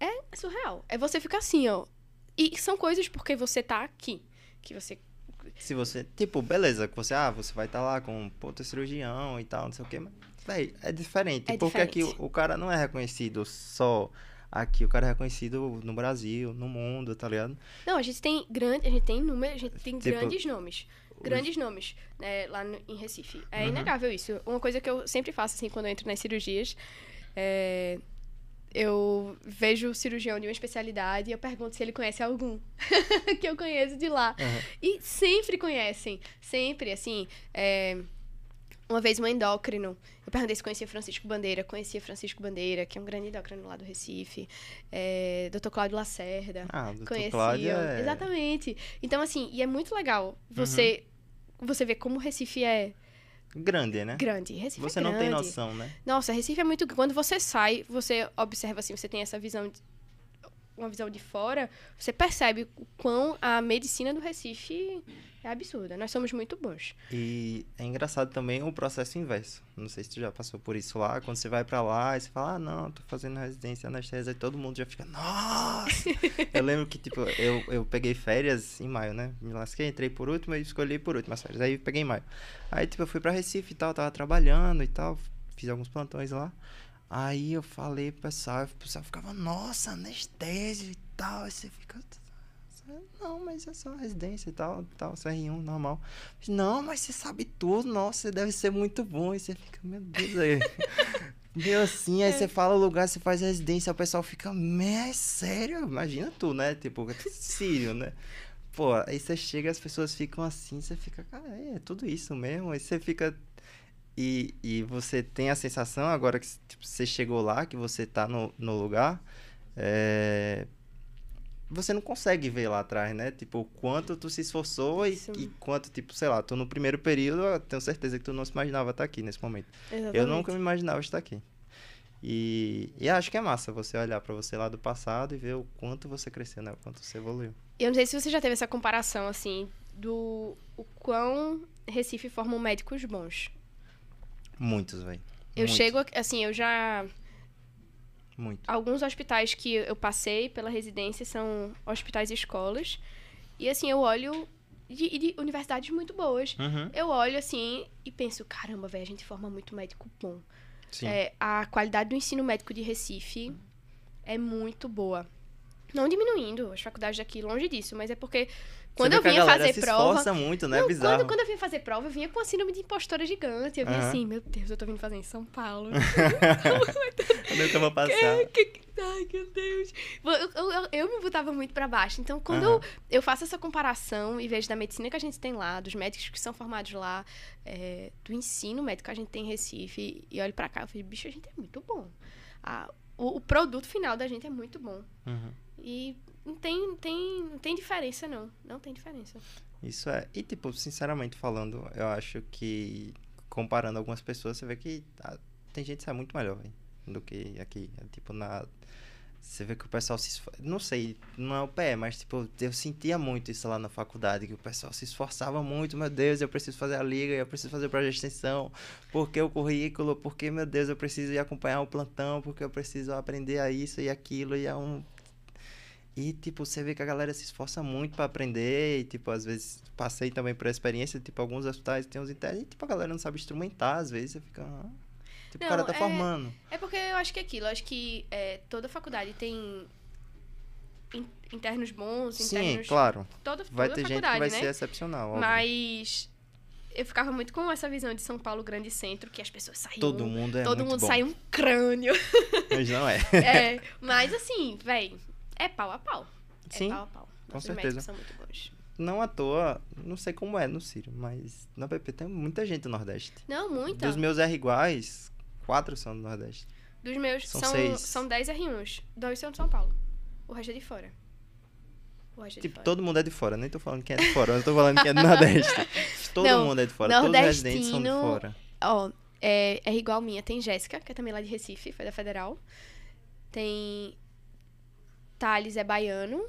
É surreal. É você ficar assim, ó. E são coisas porque você tá aqui. Que você. Se você, tipo, beleza, que você, ah, você vai estar lá com um puta cirurgião e tal, não sei o quê, mas, véi, é diferente. É porque aqui diferente. o, o cara não é reconhecido só aqui, o cara é reconhecido no Brasil, no mundo, tá ligado? Não, a gente tem grande. A gente tem número, a gente tem Tipo, grandes nomes. Grandes nomes, né, lá no- em Recife. É Uhum. inegável isso. Uma coisa que eu sempre faço, assim, quando eu entro nas cirurgias, é... Eu vejo o cirurgião de uma especialidade e eu pergunto se ele conhece algum que eu conheço de lá. Aham. E sempre conhecem. Sempre, assim. é, Uma vez um endócrino. Eu perguntei se conhecia Francisco Bandeira. Conhecia Francisco Bandeira, que é um grande endócrino lá do Recife. É... Dr. Cláudio Lacerda. Ah, Conheciam. Cláudio é... Uhum. Exatamente. Então, assim, e é muito legal você, você ver como o Recife é grande, né? grande. Recife Você é não tem grande. noção, né? Nossa, Recife é muito. Quando você sai, você observa assim, você tem essa visão. De, uma visão de fora, você percebe o quão a medicina do Recife é absurda. Nós somos muito bons. E é engraçado também o processo inverso. Não sei se tu já passou por isso lá. Quando você vai pra lá e você fala, ah, não, tô fazendo residência anestesia, e todo mundo já fica, nossa! eu lembro que, tipo, eu, eu peguei férias em maio, né? Me lasquei, entrei por último e escolhi por último as férias. Aí peguei em maio. Aí, tipo, eu fui pra Recife e tal, tava trabalhando e tal, fiz alguns plantões lá. Aí eu falei pro pessoal, o pessoal ficava, nossa, anestesia e tal. Aí você fica. Não, mas é só residência e tal, tal, CR1, normal. Não, mas você sabe tudo, nossa, você deve ser muito bom. E você fica, meu Deus, aí. Meio assim, aí você fala o lugar, você faz residência, o pessoal fica, é sério? Imagina tu, né? Tipo, sírio, né? Pô, aí você chega, as pessoas ficam assim, você fica, cara, é, é tudo isso mesmo. Aí você fica. E, e você tem a sensação, agora que tipo, você chegou lá, que você tá no, no lugar, é, você não consegue ver lá atrás, né? Tipo, o quanto tu se esforçou e, e quanto, tipo, sei lá, tu no primeiro período, eu tenho certeza que tu não se imaginava estar aqui nesse momento. Eu Exatamente. nunca me imaginava estar aqui. E, e acho que é massa você olhar pra você lá do passado e ver o quanto você cresceu, né? O quanto você evoluiu. Eu não sei se você já teve essa comparação, assim, do o quão Recife formam médicos bons. Muitos, velho. Eu chego, aqui- assim, eu já. Muito. Alguns hospitais que eu passei pela residência são hospitais e escolas. E, assim, eu olho de, de universidades muito boas. Uhum. Eu olho, assim, e penso, caramba, velho, a gente forma muito médico bom. É, a qualidade do ensino médico de Recife é muito boa. Não diminuindo as faculdades daqui, longe disso, mas é porque quando eu que vinha fazer se prova. muito, né? Não, Bizarro. quando, quando eu vinha fazer prova, eu vinha com a síndrome de impostora gigante. Eu vinha Aham. assim, meu Deus, eu tô vindo fazer em São Paulo. Eu nunca vou passar. Que- que- Ai, meu Deus. Eu, eu, eu- eu me botava muito pra baixo. Então, quando eu, eu faço essa comparação e vejo da medicina que a gente tem lá, dos médicos que são formados lá, é, do ensino médico que a gente tem em Recife, e olho pra cá, eu falei, bicho, a gente é muito bom. Ah, o, o produto final da gente é muito bom. Uhum. E não tem, tem, não tem diferença, não. Não tem diferença. Isso é. E, tipo, sinceramente falando, eu acho que comparando algumas pessoas, você vê que ah, tem gente que sai muito melhor, velho, do que aqui. É, tipo, na. Você vê que o pessoal se esforça. Não sei, não é o pé, mas, tipo, eu sentia muito isso lá na faculdade, que o pessoal se esforçava muito, meu Deus, eu preciso fazer a liga, eu preciso fazer o projeto de extensão, porque o currículo, porque, meu Deus, eu preciso ir acompanhar o plantão, porque eu preciso aprender a isso e aquilo, e é um e, tipo, você vê que a galera se esforça muito pra aprender. E, tipo, às vezes passei também por experiência. Tipo, alguns hospitais tem uns internos. E, tipo, a galera não sabe instrumentar. Às vezes você fica. ah, Tipo, o cara Não, tá é- formando. É porque eu acho que é aquilo. Eu acho que é, toda faculdade tem in- internos bons, Sim, internos... claro. Toda, Vai toda ter gente que vai né? ser excepcional. óbvio. Mas eu ficava muito com essa visão de São Paulo grande centro, que as pessoas saíam... Todo mundo é todo mundo bom. sai um crânio. Mas não é. É, mas assim, véi, é pau a pau. É Sim, pau a pau. com Nossos certeza. são muito bons. Não à toa, não sei como é no Ciro, mas na BP tem muita gente do Nordeste. Não, muita. Dos meus R iguais, quatro são do Nordeste. Dos meus, São são, seis. são 10 R1s. Dois são de São Paulo. O resto é de fora. O resto é de Tipo, todo mundo é de fora. Nem tô falando quem é de fora, eu tô falando quem é do Nordeste. Todo Não, mundo é de fora. Todos os residentes são de fora. Ó, é, é igual minha. Tem Jéssica, que é também lá de Recife, foi da Federal. Tem Thales, é baiano.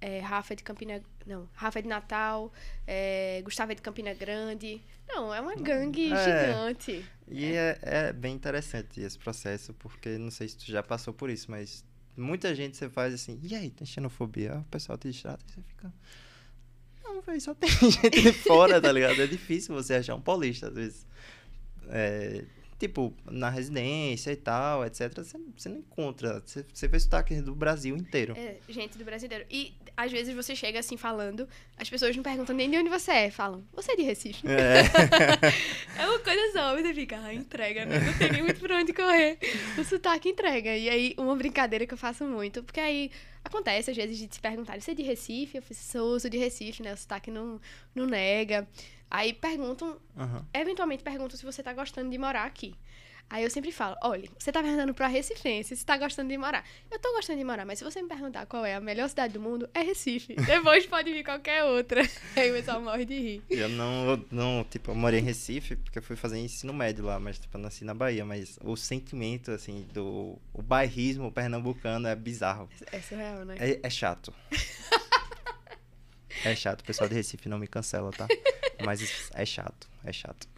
É, Rafa é de Campina... Não, Rafa é de Natal. É, Gustavo é de Campina Grande. Não, é uma gangue É. gigante. E é, é bem interessante esse processo, porque não sei se tu já passou por isso, mas muita gente você faz assim, e aí, tem xenofobia? O pessoal te distrata e você fica. Não, velho, só tem gente de fora, tá ligado? É difícil você achar um paulista, às vezes. É, tipo, na residência e tal, etc. Você, você não encontra. Você, você vê sotaque do Brasil inteiro. É, gente do brasileiro. E às vezes você chega assim falando, as pessoas não perguntam nem de onde você é. Falam, você é de Recife? É. É uma coisa só, você fica, ah, entrega, né? Não tem nem muito pra onde correr. O sotaque entrega. E aí, uma brincadeira que eu faço muito, porque aí acontece às vezes de se perguntarem, você é de Recife? Eu falei, sou, sou de Recife, né? O sotaque não, não nega. Aí perguntam, Aham. eventualmente perguntam se você tá gostando de morar aqui. Aí eu sempre falo, olha, você tá perguntando pra Recifense se tá gostando de morar. Eu tô gostando de morar, mas se você me perguntar qual é a melhor cidade do mundo, é Recife. Depois pode vir qualquer outra. Aí o pessoal morre de rir. Eu não, não, tipo, eu morei em Recife, porque eu fui fazer ensino médio lá, mas, tipo, eu nasci na Bahia, mas o sentimento, assim, do o bairrismo pernambucano é bizarro. É surreal, né? É, é chato. é chato, o pessoal de Recife não me cancela, tá? Mas é chato, é chato.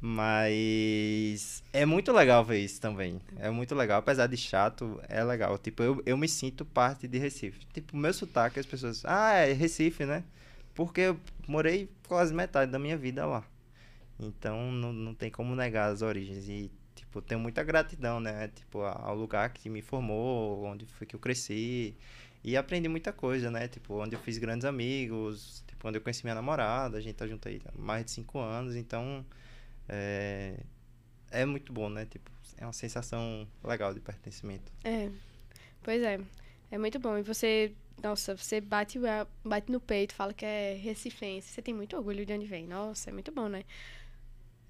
Mas é muito legal ver isso também. É muito legal, apesar de chato, é legal. Tipo, eu, eu me sinto parte de Recife. Tipo, meu sotaque, as pessoas, ah, é Recife, né? Porque eu morei quase metade da minha vida lá. Então não, não tem como negar as origens. E, tipo, tenho muita gratidão, né? Tipo, ao lugar que me formou, onde foi que eu cresci. E aprendi muita coisa, né? Tipo, onde eu fiz grandes amigos, tipo, onde eu conheci minha namorada, a gente tá junto aí há mais de cinco anos, então é, é muito bom, né? Tipo, é uma sensação legal de pertencimento. É. Pois é. É muito bom. E você, nossa, você bate, bate no peito, fala que é recifense. Você tem muito orgulho de onde vem. Nossa, é muito bom, né?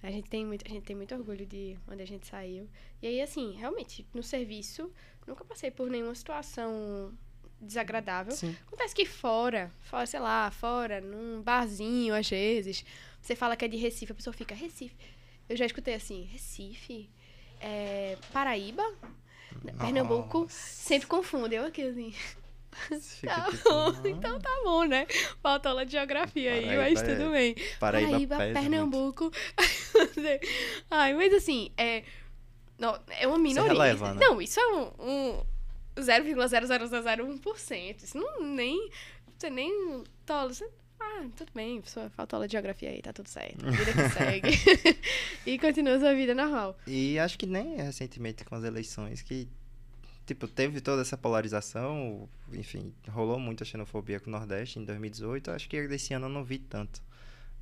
A gente tem muito, a gente tem muito orgulho de onde a gente saiu. E aí, assim, realmente, no serviço, nunca passei por nenhuma situação desagradável. Sim. Acontece que fora, fora, sei lá, fora, num barzinho, às vezes, você fala que é de Recife, a pessoa fica, Recife. Eu já escutei assim, Recife? é, Paraíba, Pernambuco, Nossa. sempre confundo. Eu aqui assim. Tá tipo, bom, "Ah, então tá bom, né? Faltou aula de geografia aí, Paraíba mas é- tudo bem. Paraíba, Paraíba. Pernambuco. Ai, mas assim, é. Não, é uma minoria. releva, né? Não, isso é um. um 0,00001%. Isso não nem. Você nem. Tolo. Você, ah, tudo bem, pessoa, faltou aula de geografia aí, tá tudo certo. Vida que segue. e continua sua vida normal. E acho que nem recentemente com as eleições que, tipo, teve toda essa polarização, enfim, rolou muita xenofobia com o Nordeste em 2018, acho que desse ano eu não vi tanto.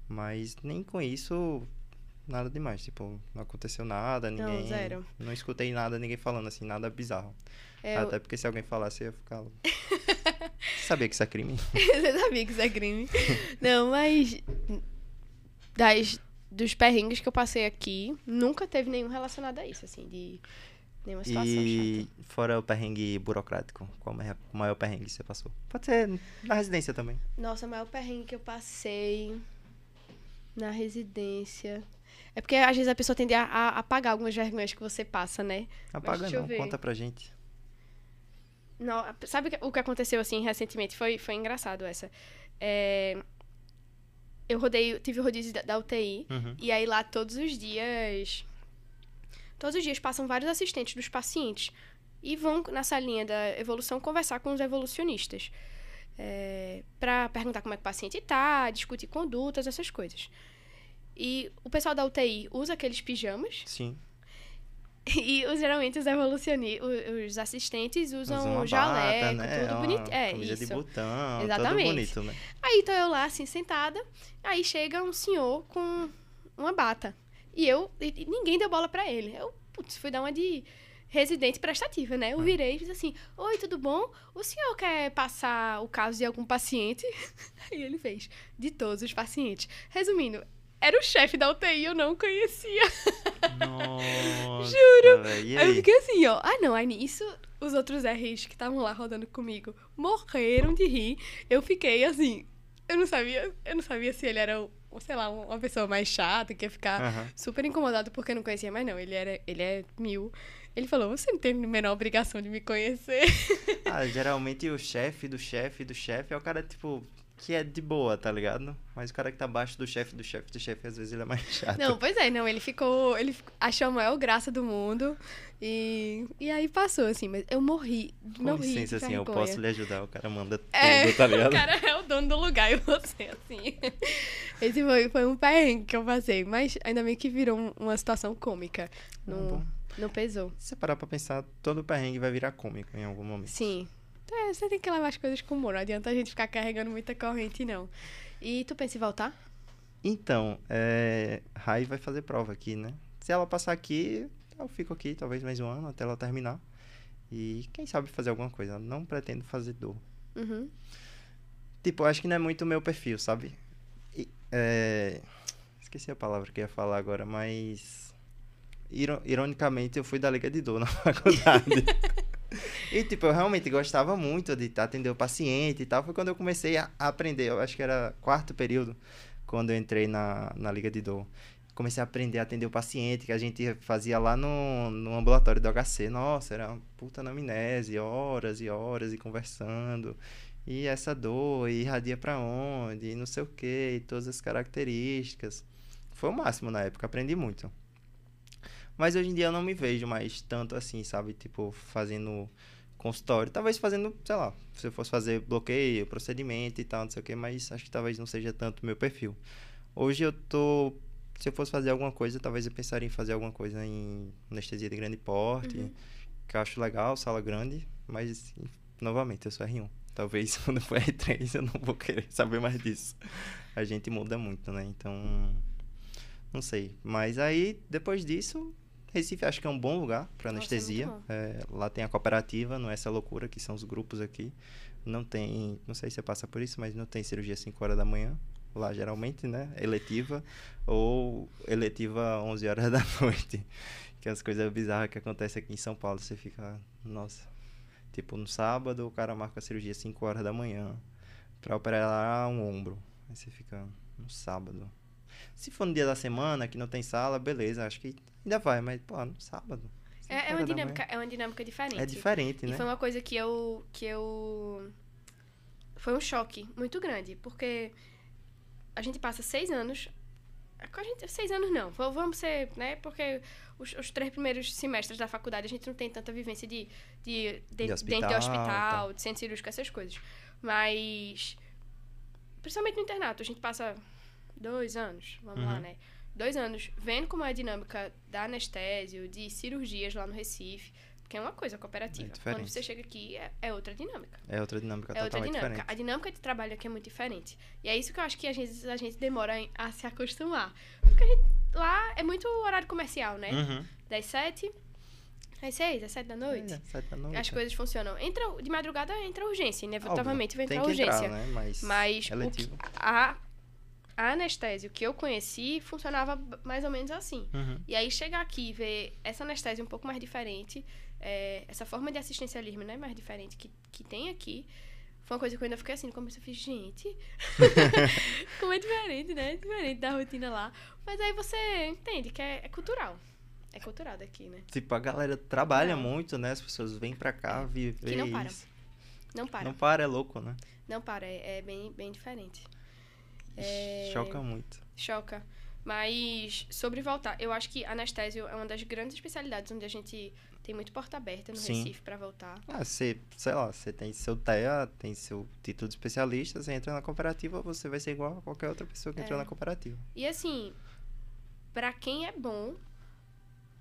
Mas nem com isso, nada demais, tipo, não aconteceu nada, Não, ninguém... zero. Não escutei nada, ninguém falando assim, nada bizarro. É, eu- Até porque se alguém falasse, eu ia ficar... Sabia que isso é crime? Você sabia que isso é crime. Não, mas. Das, dos perrengues que eu passei aqui, nunca teve nenhum relacionado a isso, assim, de nenhuma situação E chata. fora o perrengue burocrático, qual é o maior perrengue que você passou? Pode ser na residência também. Nossa, o maior perrengue que eu passei na residência. É porque às vezes a pessoa tende a, a apagar algumas vergonhas que você passa, né? Apaga eu não, conta pra gente. Não, sabe o que- o que aconteceu assim recentemente? Foi, foi engraçado essa. É, eu rodei, tive o rodízio da, da UTI. Uhum. E aí lá todos os dias. Todos os dias passam vários assistentes dos pacientes e vão na salinha da evolução conversar com os evolucionistas. É, para perguntar como é que o paciente tá, discutir condutas, essas coisas. E o pessoal da UTI usa aqueles pijamas Sim. e os- geralmente os evolucionistas, os assistentes usam Usa uma jaleco, bata, né? tudo Uma bonito. É, isso. de botão, Exatamente. tudo bonito, né? Aí tô eu lá, assim, sentada. Aí chega um senhor com uma bata. E eu, e ninguém deu bola pra ele. Eu, putz, fui dar uma de residente prestativa, né? Ah. Eu virei e fiz assim: Oi, tudo bom? O senhor quer passar o caso de algum paciente? Aí ele fez: De todos os pacientes. Resumindo, era o chefe da UTI, eu não conhecia. Nossa, Juro. véi, E Aí eu fiquei assim, ó. Ah, não. Aí nisso, os outros Rs que estavam lá rodando comigo morreram de rir. Eu fiquei assim. Eu não sabia, eu não sabia se ele era, o- sei lá, uma pessoa mais chata, que ia ficar Aham. super incomodado porque não conhecia, mas não, ele era, ele é mil. Ele falou: "Você não tem a menor obrigação de me conhecer". Ah, geralmente o chefe do chefe do chefe é o cara, tipo, que é de boa, tá ligado? Mas o cara que tá abaixo do chefe do chefe do chefe, às vezes ele é mais chato. Não, pois é, não, ele ficou, ele achou a maior graça do mundo e e aí passou assim, mas eu morri, Com morri licença, assim, eu posso lhe ajudar. O cara manda tudo, É, tá ligado? o cara é o dono do lugar e você, assim. Esse foi, foi um perrengue que eu passei, mas ainda bem que virou um- uma situação cômica. Ah, Não, não pesou. Se você parar pra pensar, todo perrengue vai virar cômico em algum momento. Sim. É, você tem que levar as coisas com humor. Não adianta a gente ficar carregando muita corrente, não. E tu pensa em voltar? Então, é... Rai vai fazer prova aqui, né? Se ela passar aqui, eu fico aqui talvez mais um ano até ela terminar. E quem sabe fazer alguma coisa. Não pretendo fazer dor. Uhum. Tipo, acho que não é muito o meu perfil, sabe? E, é... Esqueci a palavra que eu ia falar agora, mas. iro- Ironicamente, eu fui da Liga de Dor na faculdade. e, tipo, eu realmente gostava muito de atender o paciente e tal. Foi quando eu comecei a a aprender. Eu acho que era quarto período, quando eu entrei na, na Liga de Dor. Comecei a aprender a atender o paciente, que a gente fazia lá no, no ambulatório do HC. Nossa, era uma puta anamnese, horas e horas e conversando. E essa dor, e irradia pra onde, e não sei o que, e todas as características. Foi o máximo na época, aprendi muito. Mas hoje em dia eu não me vejo mais tanto assim, sabe? Tipo, fazendo consultório. Talvez fazendo, sei lá, se eu fosse fazer bloqueio, procedimento e tal, não sei o que, mas acho que talvez não seja tanto meu perfil. Hoje eu tô. Se eu fosse fazer alguma coisa, talvez eu pensaria em fazer alguma coisa em anestesia de grande porte, Uhum. que eu acho legal, sala grande, mas, novamente, eu sou R1. Talvez quando for R3 eu não vou querer saber mais disso. A gente muda muito, né? Então, não sei. Mas aí, depois disso, Recife acho que é um bom lugar para é anestesia. É, lá tem a cooperativa, não é essa loucura que são os grupos aqui. Não tem, não sei se você passa por isso, mas não tem cirurgia 5 horas da manhã. Lá geralmente, né? Eletiva ou eletiva 11 horas da noite. Que é as coisas bizarras que acontecem aqui em São Paulo. Você fica, nossa. Tipo, no sábado o cara marca a cirurgia 5 horas da manhã pra operar um ombro. Aí você fica no sábado. Se for no dia da semana, que não tem sala, beleza, acho que ainda vai, mas, pô, no sábado. É, é uma dinâmica, é uma dinâmica diferente. É diferente, E né? foi uma coisa que eu, que eu. Foi um choque muito grande, porque a gente passa seis anos. A gente, seis anos não, vamos ser, né? Porque os, os três primeiros semestres da faculdade a gente não tem tanta vivência de, de, de, De dentro de hospital, hospital, de centro cirúrgico, essas coisas. Mas. Principalmente no internato, a gente passa dois anos, vamos lá, Uhum. né? Dois anos vendo como é a dinâmica da anestésio, de cirurgias lá no Recife, que é uma coisa cooperativa. É Quando você chega aqui, é, é outra dinâmica. É outra dinâmica É outra dinâmica. diferente. A dinâmica de trabalho aqui é muito diferente. E é isso que eu acho que às vezes a gente demora em- a se acostumar. Porque a gente- lá é muito horário comercial, né? Uhum. Das sete às seis, às sete da noite. É, sete da noite. As coisas funcionam. Entra, de madrugada entra a urgência, inevitavelmente vai Tem entrar a urgência. entrar, né? Mas, Mas que- a, a anestésio que eu conheci funcionava mais ou menos assim. Uhum. E aí chegar aqui e ver essa anestesia um pouco mais diferente, é, essa forma de assistencialismo né, mais diferente que, que tem aqui, foi uma coisa que eu ainda fiquei assim, no começo eu fiz, gente, como é diferente, né? Diferente da rotina lá. Mas aí você entende que é, é cultural. É cultural daqui, né? Tipo, a galera trabalha Não. muito, né? As pessoas vêm pra cá viver Que não para. Não para. Não Não, para, é louco, né? para, é, é bem, bem diferente. É, Choca muito. Choca. Mas sobre voltar, eu acho que anestésio é uma das grandes especialidades onde a gente tem muito porta aberta no Sim. Recife pra voltar. Ah, você, sei lá, você tem seu TEA, tem seu título de especialista, você entra na cooperativa, você vai ser igual a qualquer outra pessoa que entrou É. na cooperativa. E assim, pra quem é bom,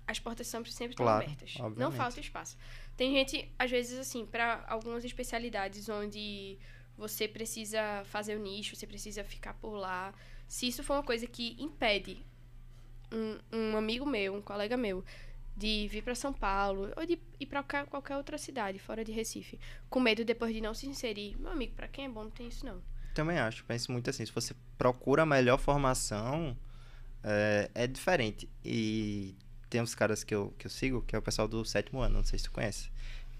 as portas sempre, sempre estão Claro, abertas. Não obviamente. falta espaço. Tem gente, às vezes, assim, pra algumas especialidades onde você precisa fazer o nicho, você precisa ficar por lá. Se isso for uma coisa que impede um, um amigo meu, um colega meu, de vir pra São Paulo ou de ir pra qualquer, outra cidade fora de Recife, com medo depois de não se inserir, meu amigo, pra quem é bom não tem isso não. Também acho, penso muito assim, se você procura a melhor formação, é, é diferente. E tem uns caras que eu, que eu sigo, que é o pessoal do sétimo ano, não sei se tu conhece,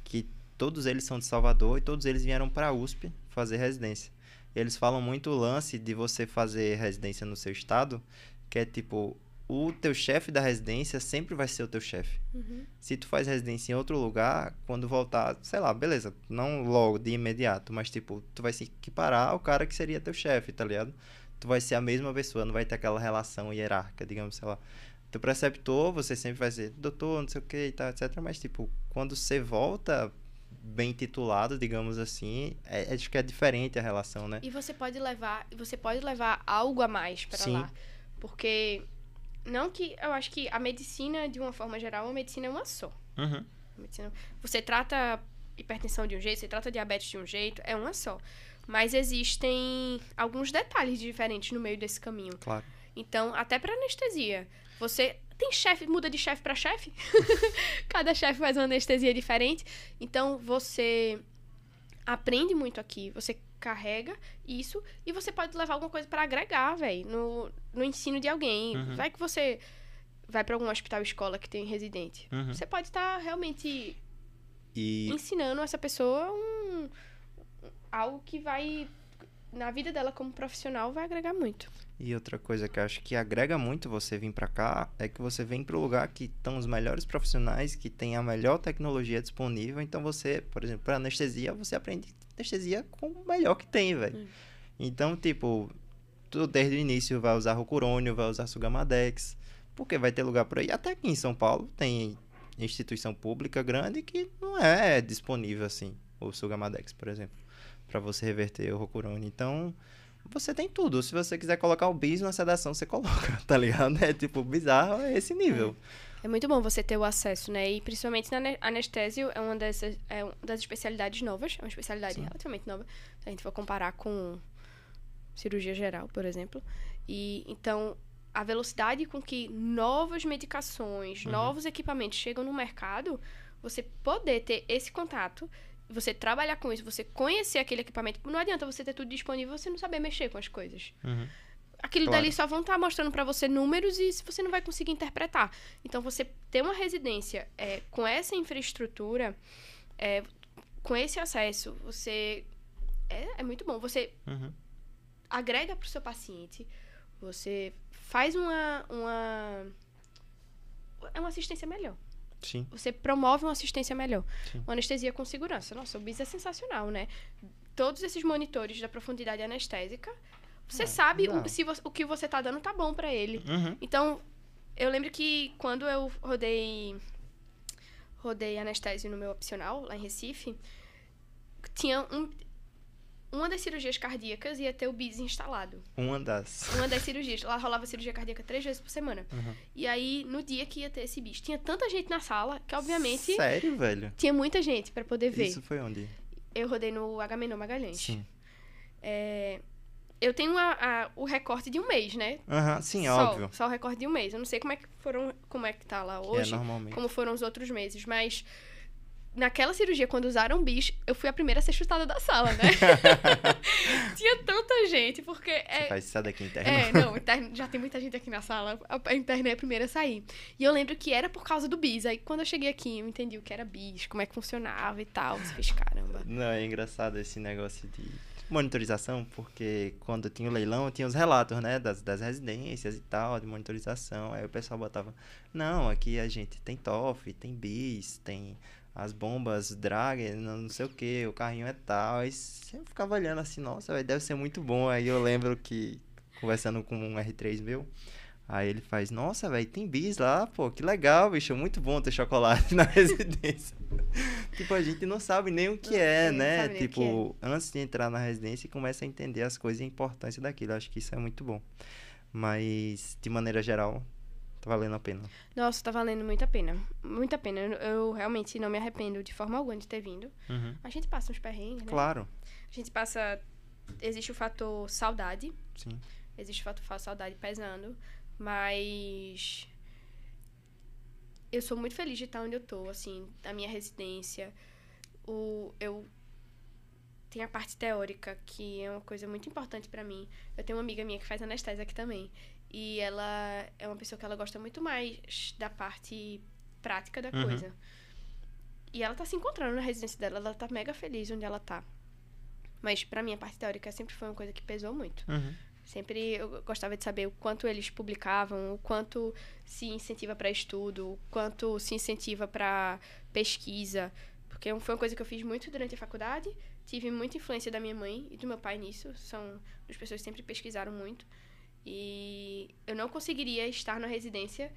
que todos eles são de Salvador e todos eles vieram pra USP fazer residência. Eles falam muito o lance de você fazer residência no seu estado, que é tipo, o teu chefe da residência sempre vai ser o teu chefe. Uhum. Se tu faz residência em outro lugar, quando voltar, sei lá, beleza, não logo de imediato, mas tipo, tu vai se equiparar ao cara que seria teu chefe, tá ligado? Tu vai ser a mesma pessoa, não vai ter aquela relação hierárquica, digamos, sei lá. Teu preceptor, você sempre vai ser doutor, não sei o que e tal, etc. Mas, tipo, quando você volta bem titulado, digamos assim, é, acho que é diferente a relação, né? E você pode levar, você pode levar algo a mais para lá. Porque não que eu acho que a medicina de uma forma geral, a medicina é uma só. Uhum. Medicina- você trata hipertensão de um jeito, você trata diabetes de um jeito, é uma só. Mas existem alguns detalhes diferentes no meio desse caminho. Claro. Então, até para anestesia, você tem chefe, muda de chefe para chefe. Cada chefe faz uma anestesia diferente. Então, você aprende muito aqui, você carrega isso e você pode levar alguma coisa para agregar, velho, no, no ensino de alguém. Uhum. Vai que você vai para algum hospital escola que tem residente. Uhum. Você pode estar realmente E ensinando essa pessoa um, algo que vai na vida dela como profissional vai agregar muito. E outra coisa que eu acho que agrega muito você vir pra cá é que você vem pro lugar que estão os melhores profissionais, que tem a melhor tecnologia disponível. Então você, por exemplo, para anestesia, você aprende anestesia com o melhor que tem, velho. Hum. Então, tipo, tu desde o início vai usar Rocurônio, vai usar Sugamadex, porque vai ter lugar por aí. Até aqui em São Paulo tem instituição pública grande que não é disponível assim, o Sugamadex, por exemplo, para você reverter o Rocurônio. Então, você tem tudo. Se você quiser colocar o bis na sedação, você coloca, tá ligado? É tipo, bizarro é esse nível. É muito bom você ter o acesso, né? E principalmente na ane- anestésio é uma dessas é uma das especialidades novas, é uma especialidade Sim. relativamente nova, se a gente for comparar com cirurgia geral, por exemplo. E então a velocidade com que novas medicações, Uhum. novos equipamentos chegam no mercado, você poder ter esse contato, você trabalhar com isso, você conhecer aquele equipamento, não adianta você ter tudo disponível e você não saber mexer com as coisas Uhum. aquilo Claro. dali só vão estar mostrando pra você números e você não vai conseguir interpretar. Então, você ter uma residência é, com essa infraestrutura, é, com esse acesso, você é, é muito bom. Você Uhum. agrega pro seu paciente, Você faz uma, uma. É uma assistência melhor. Sim. Você promove uma assistência melhor. Sim. Uma anestesia com segurança. Nossa, o BIS é sensacional, né? Todos esses monitores da profundidade anestésica, você Ah, sabe não. o, se vo- o que você tá dando tá bom pra ele. Uhum. Então, eu lembro que quando eu rodei rodei anestésio no meu opcional lá em Recife, tinha um uma das cirurgias cardíacas ia ter o BIS instalado. Uma das. Uma das cirurgias. Lá rolava cirurgia cardíaca três vezes por semana. Uhum. E aí, no dia que ia ter esse BIS, tinha tanta gente na sala que, obviamente, Sério, velho? tinha muita gente pra poder ver. Isso foi onde? Eu rodei no Agamenon Magalhães. Sim. É, eu tenho a- a- o recorte de um mês, né? Aham, sim, só, óbvio. Só o recorte de um mês. Eu não sei como é que foram, como é que tá lá Que hoje, é normalmente. como foram os outros meses, mas naquela cirurgia, quando usaram o bis, eu fui a primeira a ser chutada da sala, né? Tinha tanta gente, porque Você é, faz isso daqui interno. é, não, interno- já tem muita gente aqui na sala. A, a interna é a primeira a sair. E eu lembro que era por causa do bis. Aí quando eu cheguei aqui, eu entendi o que era bis, como é que funcionava e tal. Eu fiz, caramba. Não, é engraçado esse negócio de monitorização, porque quando tinha o leilão, tinha os relatos, né, das, das residências e tal, de monitorização. Aí o pessoal botava, não, aqui a gente tem TOF, tem BIS, tem as bombas drag, não, sei o que, o carrinho é tal. Aí você ficava olhando assim, nossa, véi, deve ser muito bom. Aí eu lembro que, conversando com um R3 meu, Aí ele faz, nossa, velho, tem bis lá, pô, que legal, bicho, muito bom ter chocolate na residência. tipo, a gente não sabe nem o que Não, é, é, né? Tipo, antes de entrar na residência, começa a entender as coisas e a importância daquilo. Acho que isso é muito bom. Mas, de maneira geral, tá valendo a pena. Nossa, tá valendo muito a pena. Muito a pena. Eu, eu realmente não me arrependo de forma alguma de ter vindo. Uhum. A gente passa uns perrengues, né? Claro, A gente passa. Existe o fator saudade. sim. Existe o fator fa- saudade pesando. Mas. Eu sou muito feliz de estar onde eu tô, assim, a minha residência. O, eu tem a parte teórica, que é uma coisa muito importante pra mim. Eu tenho uma amiga minha que faz anestésia aqui também. E ela é uma pessoa que ela gosta muito mais da parte prática da Uhum. coisa. E ela tá se encontrando na residência dela, ela tá mega feliz onde ela tá. Mas pra mim a parte teórica sempre foi uma coisa que pesou muito. Uhum. Sempre eu gostava de saber o quanto eles publicavam, o quanto se incentiva para estudo, o quanto se incentiva para pesquisa, porque foi uma coisa que eu fiz muito durante a faculdade. Tive muita influência da minha mãe e do meu pai nisso. São as pessoas que sempre pesquisaram muito. E eu não conseguiria estar na residência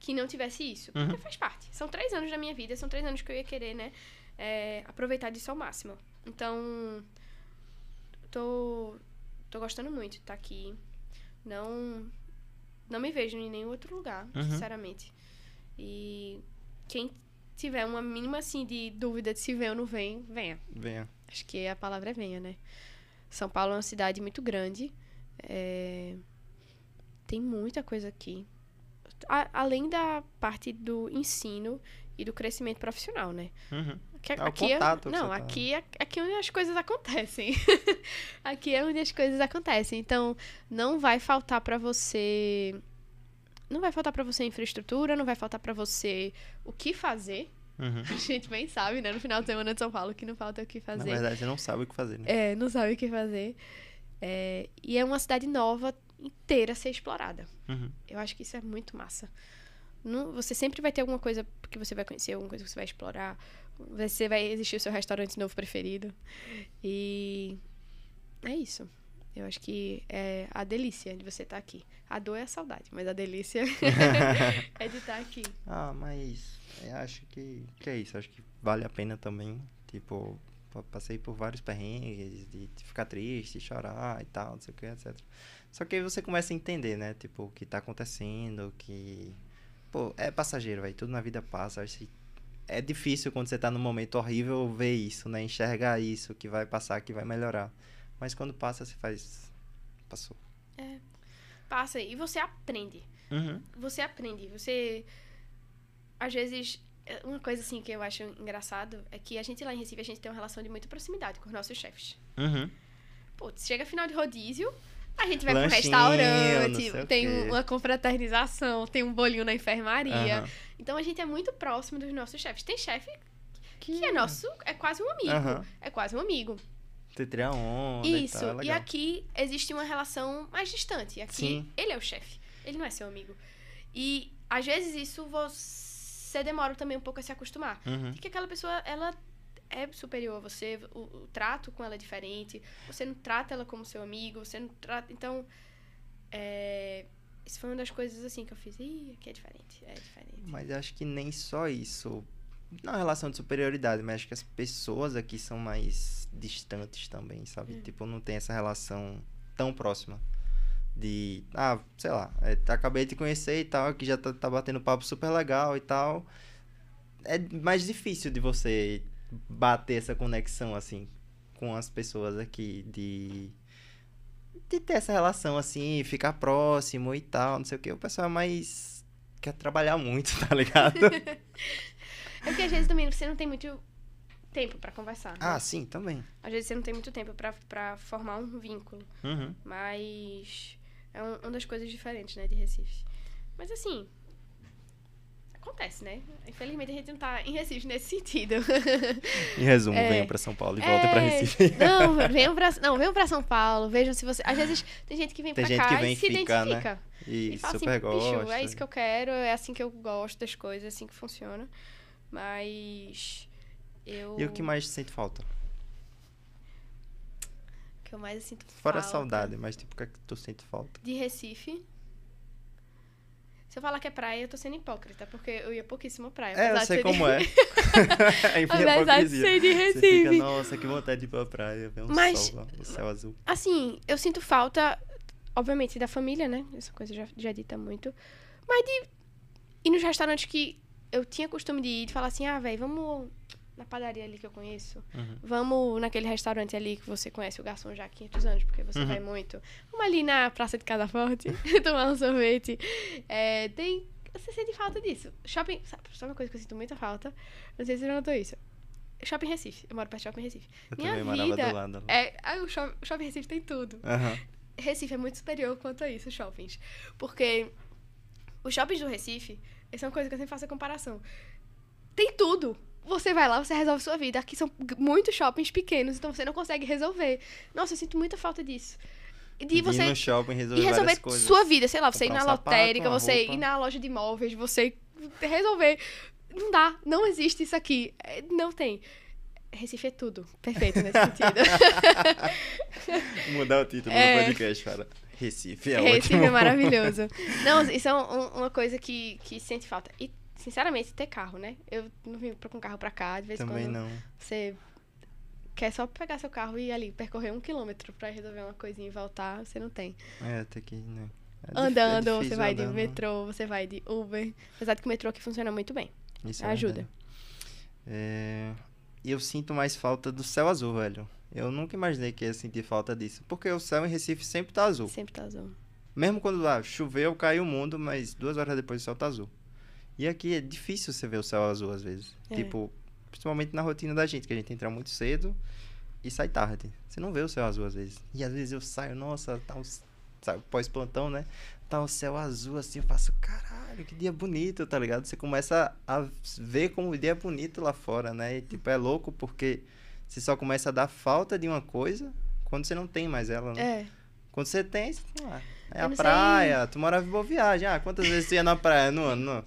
que não tivesse isso, porque Uhum. faz parte. São três anos da minha vida, são três anos que eu ia querer, né, é, aproveitar disso ao máximo. Então, tô tô gostando muito de estar aqui. Não não me vejo em nenhum outro lugar, Uhum. sinceramente. E quem tiver uma mínima assim de dúvida de se vem ou não vem, venha. Venha. Acho que a palavra é venha, né? São Paulo é uma cidade muito grande. é, Tem muita coisa aqui. A- além da parte do ensino e do crescimento profissional, né? Uhum. Aqui, É o aqui é, contato não, tá- aqui é, aqui é onde as coisas acontecem. aqui é onde as coisas acontecem. Então, não vai faltar pra você não vai faltar pra você infraestrutura, não vai faltar pra você o que fazer. Uhum. A gente bem sabe, né, no final de semana de São Paulo que não falta o que Na fazer. verdade, você não sabe o que fazer, né? É, não sabe o que fazer. É, e é uma cidade nova inteira a ser explorada. Uhum. Eu acho que isso é muito massa. Não- você sempre vai ter alguma coisa que você vai conhecer, alguma coisa que você vai explorar. Você vai existir o seu restaurante novo preferido. E é isso. Eu acho que é a delícia de você estar aqui. A dor é a saudade, mas a delícia é de estar aqui. Ah, mas eu acho que, que é isso. Acho que vale a pena também. Tipo, pa- passei por vários perrengues de, de ficar triste, chorar e tal, não sei o que, etc. Só que aí você começa a entender, né? Tipo, o que tá acontecendo, que. Pô, é passageiro, velho. Tudo na vida passa. É difícil quando você tá num momento horrível ver isso, né? Enxergar isso, que vai passar, que vai melhorar. Mas quando passa, você faz. Passou. Passa e você aprende. Uhum. você aprende. Você. Às vezes. é, Uma coisa assim que eu acho engraçado é que a gente lá em Recife a gente tem uma relação de muita proximidade com os nossos chefes. Uhum. Putz, chega final de rodízio, a gente vai um Lanchinho, não restaurante, tem uma confraternização, tem um bolinho na enfermaria. Aham. Então a gente é muito próximo dos nossos chefes. Tem chefe que é nosso, é quase um amigo. Aham. É quase um amigo. Você tira onda Isso. e tal, é E aqui existe uma relação mais distante. Aqui Sim. ele é o chefe. Ele não é seu amigo. E às vezes isso você demora também um pouco a se acostumar. Uhum. Porque aquela pessoa, ela é superior a você, o, o trato com ela é diferente, você não trata ela como seu amigo, você não trata. Então, é, isso foi uma das coisas assim que eu fiz. Ih, aqui é diferente, é diferente. Mas acho que nem só isso. Não é relação de superioridade, mas acho que as pessoas aqui são mais distantes também, sabe? Hum. Tipo, não tem essa relação tão próxima. De, ah, sei lá, é, acabei de conhecer e tal, aqui já tá, tá batendo papo super legal e tal. É mais difícil de você bater essa conexão, assim, com as pessoas aqui, de, de ter essa relação, assim, ficar próximo e tal, não sei o que. O pessoal é mais quer trabalhar muito, tá ligado? É porque às vezes também você não tem muito tempo pra conversar. né? ah, sim, também. Às vezes você não tem muito tempo pra, pra formar um vínculo. Uhum. Mas é um- uma das coisas diferentes, né, de Recife. Mas assim. Acontece, né? Infelizmente a gente não tá em Recife nesse sentido. Em resumo, É. venham pra São Paulo e voltem pra É, Recife. Não, venham pra, não, venham pra São Paulo. Vejam se você. Às vezes tem gente que vem gente cá que vem e se fica, né? identifica. E, E fala super assim, gosta. bicho, é isso que eu quero, é assim que eu gosto das coisas, é assim que funciona. Mas. Eu. E o que mais sente falta? o que eu mais sinto Fora a falta saudade, mas tipo, o que é que tu sente falta? De Recife. Se eu falar que é praia, eu tô sendo hipócrita, porque eu ia pouquíssimo praia. É, eu sei de- como é. é Apesar de ser de Você fica, Recife. nossa, que vontade de ir pra praia, ver um Mas- sol o céu azul. Assim, eu sinto falta, obviamente, da família, né? Essa coisa já, já dita muito. Mas de ir nos restaurantes que eu tinha costume de ir, de falar assim, ah, velho, vamos na padaria ali que eu conheço. Uhum. Vamos naquele restaurante ali que você conhece o garçom já há 500 anos, porque você Uhum. vai muito. Vamos ali na Praça de Casa Forte, tomar um sorvete. É, tem... Você sente falta disso. Shopping... Sabe, sabe uma coisa que eu sinto muita falta? Não sei se você já notou isso. Shopping Recife. Eu moro perto de Shopping Recife. Eu Minha vida do lado. É, ah, o shopping, shopping Recife tem tudo. Aham. Recife é muito superior quanto a isso, shoppings. Porque os shoppings do Recife, essa é uma coisa que eu sempre faço a comparação. Tem tudo. Você vai lá, você resolve sua vida. Aqui são muitos shoppings pequenos, então você não consegue resolver. Nossa, eu sinto muita falta disso. De De ir você no shopping resolver, e resolver coisas. sua vida, sei lá, você ir Comprar na um sapato, lotérica, uma você roupa. ir na loja de imóveis, você resolver. Não dá, não existe isso aqui. É, Não tem. Recife é tudo. Perfeito nesse sentido. Mudar o título É. do podcast para Recife é Recife ótimo. é maravilhoso. Não, isso é um- uma coisa que, que sente falta. E, sinceramente, ter carro, né? Eu não vim com carro pra cá, de vez em Também quando não. você quer só pegar seu carro e ali percorrer um quilômetro pra resolver uma coisinha e voltar, você não tem. É, tem que. Né? É dif- é Andando, você vai de andando. metrô, você vai de Uber. Apesar de que o metrô aqui funciona muito bem. Isso é ajuda. É, E eu sinto mais falta do céu azul, velho. Eu nunca imaginei que ia sentir falta disso. Porque o céu em Recife sempre tá azul. Sempre tá azul. Mesmo quando ah, choveu, caiu o mundo, mas duas horas depois o céu tá azul. E aqui é difícil você ver o céu azul às vezes. É. Tipo, principalmente na rotina da gente, que a gente entra muito cedo e sai tarde. Você não vê o céu azul às vezes. E às vezes eu saio, nossa, tá um, pós-plantão, né? Tá o céu azul assim, eu faço, caralho, que dia bonito, tá ligado? Você começa a ver como o dia é bonito lá fora, né? E tipo, é louco porque você só começa a dar falta de uma coisa quando você não tem mais ela, né? É. Quando você tem, você- ah, é Eu a não sei- praia, tu morava em Boa Viagem. Ah, quantas vezes tu ia na praia no ano? Não,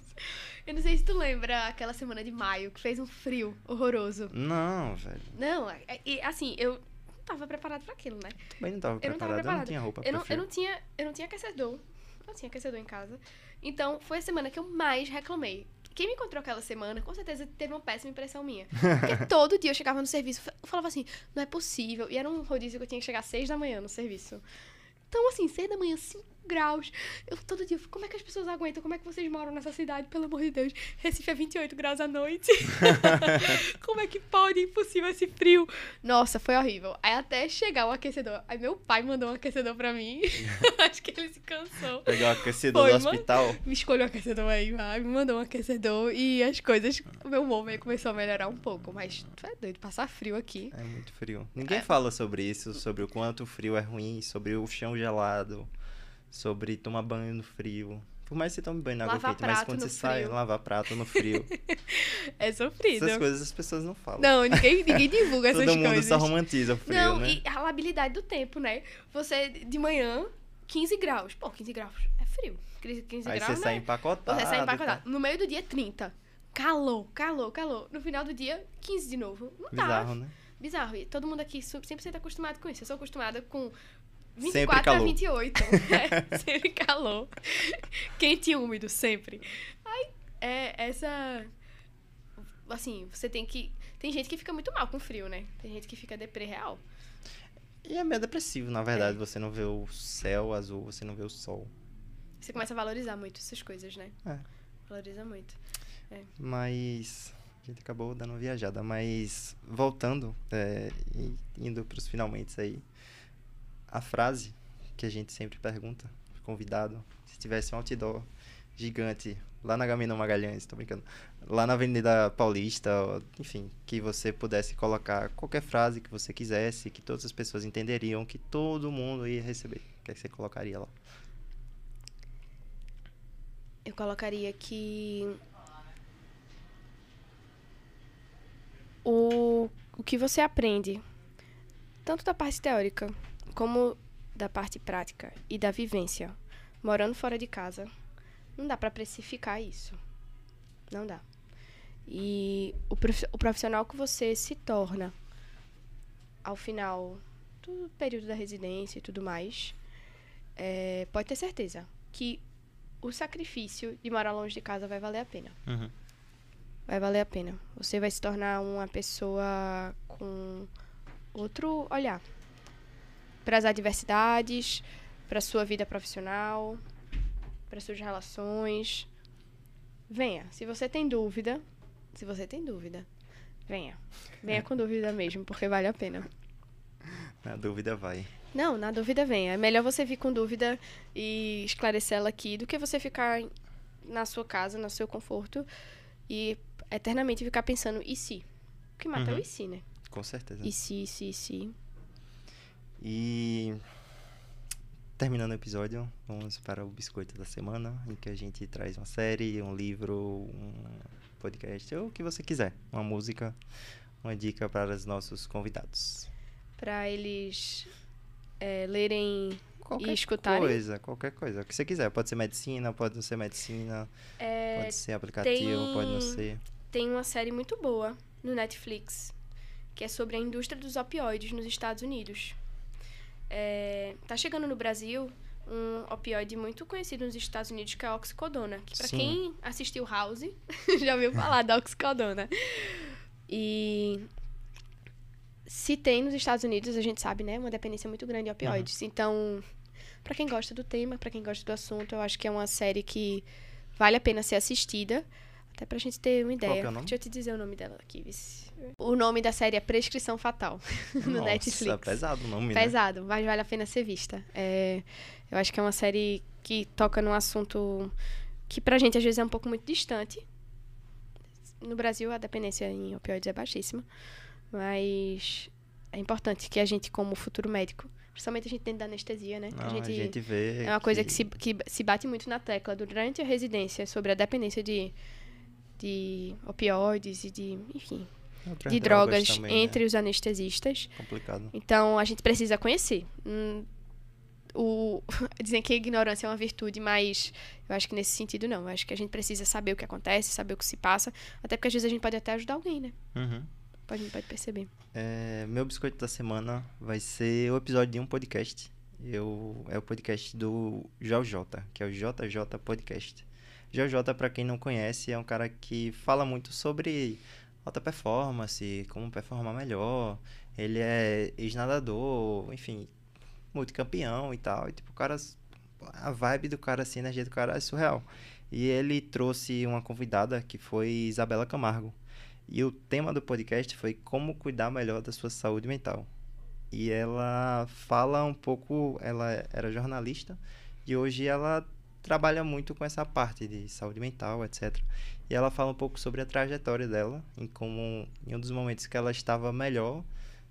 Eu não sei se tu lembra aquela semana de maio que fez um frio horroroso. não velho. Não, é- é- e, assim, eu não tava preparado pra aquilo, né? Também não tava Eu não tava preparado, eu não tinha roupa Eu não, eu frio. não tinha, eu não tinha aquecedor. Não tinha aquecedor em casa. Então, foi a semana que eu mais reclamei. Quem me encontrou aquela semana, com certeza teve uma péssima impressão minha. Porque todo dia eu chegava no serviço, eu falava assim, não é possível. E era um rodízio que eu tinha que chegar às seis da manhã no serviço. Então, assim, seis da manhã, cinco graus. Eu todo dia, como é que as pessoas aguentam? Como é que vocês moram nessa cidade? Pelo amor de Deus. Recife é 28 graus à noite. como é que pode? Impossível esse frio. Nossa, foi horrível. Aí até chegar o aquecedor. Aí meu pai mandou um aquecedor pra mim. Acho que ele se cansou. Pegar o aquecedor Foi, do hospital. Me escolheu um aquecedor aí, vai, me mandou um aquecedor e as coisas, o meu humor meio começou a melhorar um pouco, mas tu é doido, passar frio aqui. É muito frio. Ninguém É. fala sobre isso, sobre o quanto o frio é ruim, sobre o chão gelado, sobre tomar banho no frio. Por mais que você tome banho na água Lavar quente, mas quando você sai, frio. lavar prato no frio. É sofrido. essas coisas as pessoas não falam. Não, ninguém, ninguém divulga essas Todo mundo coisas. só romantiza o frio, Não, né? e a labilidade do tempo, né? Você, de manhã, 15 graus. Pô, 15 graus é frio. 15 Aí graus você sai né? empacotado. Você sai e empacotado. No meio do dia, 30. Calor, calor, calor. No final do dia, 15 de novo. Não tá. Bizarro, né? Bizarro. E todo mundo aqui su- 100% acostumado com isso. Eu sou acostumada com Sempre 24 a calor. 28. É, sempre calor. Quente e úmido, sempre. Aí, é essa... Assim, você tem que... Tem gente que fica muito mal com frio, né? Tem gente que fica deprê real. E é meio depressivo, na É. verdade. Você não vê o céu azul, você não vê o sol. Você começa a valorizar muito essas coisas, né? É. Valoriza muito. Mas a gente acabou dando uma viajada. Mas voltando, é, indo para os finalmente aí, a frase que a gente sempre pergunta, convidado, se tivesse um outdoor gigante lá na Gaminão Magalhães, tô brincando, lá na Avenida Paulista, enfim, que você pudesse colocar qualquer frase que você quisesse, que todas as pessoas entenderiam, que todo mundo ia receber. O que, é que você colocaria lá? Eu colocaria que o, o que você aprende, tanto da parte teórica como da parte prática e da vivência, morando fora de casa, não dá para precificar isso. Não dá. E o profi- o profissional que você se torna ao final do período da residência e tudo mais, é, pode ter certeza que o sacrifício de morar longe de casa vai valer a pena. Uhum. Vai valer a pena. Você vai se tornar uma pessoa com outro olhar para as adversidades, para sua vida profissional, para suas relações. Venha. Se você tem dúvida, se você tem dúvida, venha. Venha com dúvida mesmo, porque vale a pena. Na dúvida, vai. Não, na dúvida venha. É melhor você vir com dúvida e esclarecer ela aqui do que você ficar na sua casa, no seu conforto e eternamente ficar pensando e se? O que mata é o Uhum. e se, né? Com certeza. E se, e se, e se. E terminando o episódio, vamos para o biscoito da semana, em que a gente traz uma série, um livro, um podcast, ou o que você quiser, uma música, uma dica para os nossos convidados. Pra eles é, lerem Qualquer e escutarem. coisa, qualquer coisa, o que você quiser. Pode ser medicina, pode não ser medicina, É, pode ser aplicativo, pode não tem- ser. tem uma série muito boa no Netflix que é sobre a indústria dos opioides nos Estados Unidos. É, tá chegando no Brasil um opioide muito conhecido nos Estados Unidos que é a oxicodona. Que pra Sim. quem assistiu House já ouviu falar da oxicodona. E se tem nos Estados Unidos, a gente sabe, né, uma dependência muito grande de opioides. Então, pra quem gosta do tema, pra quem gosta do assunto, eu acho que é uma série que vale a pena ser assistida. Até pra gente ter uma ideia. que é o nome? Deixa eu te dizer o nome dela aqui. vice. O nome da série é Prescrição Fatal, no Nossa, Netflix. pesado o nome, né? Pesado, mas vale a pena ser vista. É, eu acho que é uma série que toca num assunto que pra gente às vezes é um pouco muito distante. No Brasil a dependência em opioides é baixíssima, mas é importante que a gente, como futuro médico, principalmente a gente dentro da anestesia, né? Não, a, gente, a gente vê é uma coisa que se, que se bate muito na tecla durante a residência sobre a dependência de, de opioides e de, enfim, de drogas, também, né? entre os anestesistas. Complicado. Então a gente precisa conhecer. Hum, o... Dizem que a ignorância é uma virtude, mas eu acho que nesse sentido não. Eu acho que a gente precisa saber o que acontece, saber o que se passa, até porque às vezes a gente pode até ajudar alguém, né? Uhum. Gente pode perceber. É, meu biscoito da semana vai ser o episódio de um podcast. Eu, é o podcast do JJ, que é o JJ Podcast. JJ, para quem não conhece, é um cara que fala muito sobre alta performance, como performar melhor. Ele é ex-nadador, enfim, multicampeão e tal. E, tipo, o cara, a vibe do cara, assim, a energia do cara é surreal. E ele trouxe uma convidada que foi Isabela Camargo. E o tema do podcast foi como cuidar melhor da sua saúde mental. E ela fala um pouco, ela era jornalista e hoje ela trabalha muito com essa parte de saúde mental, etc. E ela fala um pouco sobre a trajetória dela, em como em um dos momentos que ela estava melhor,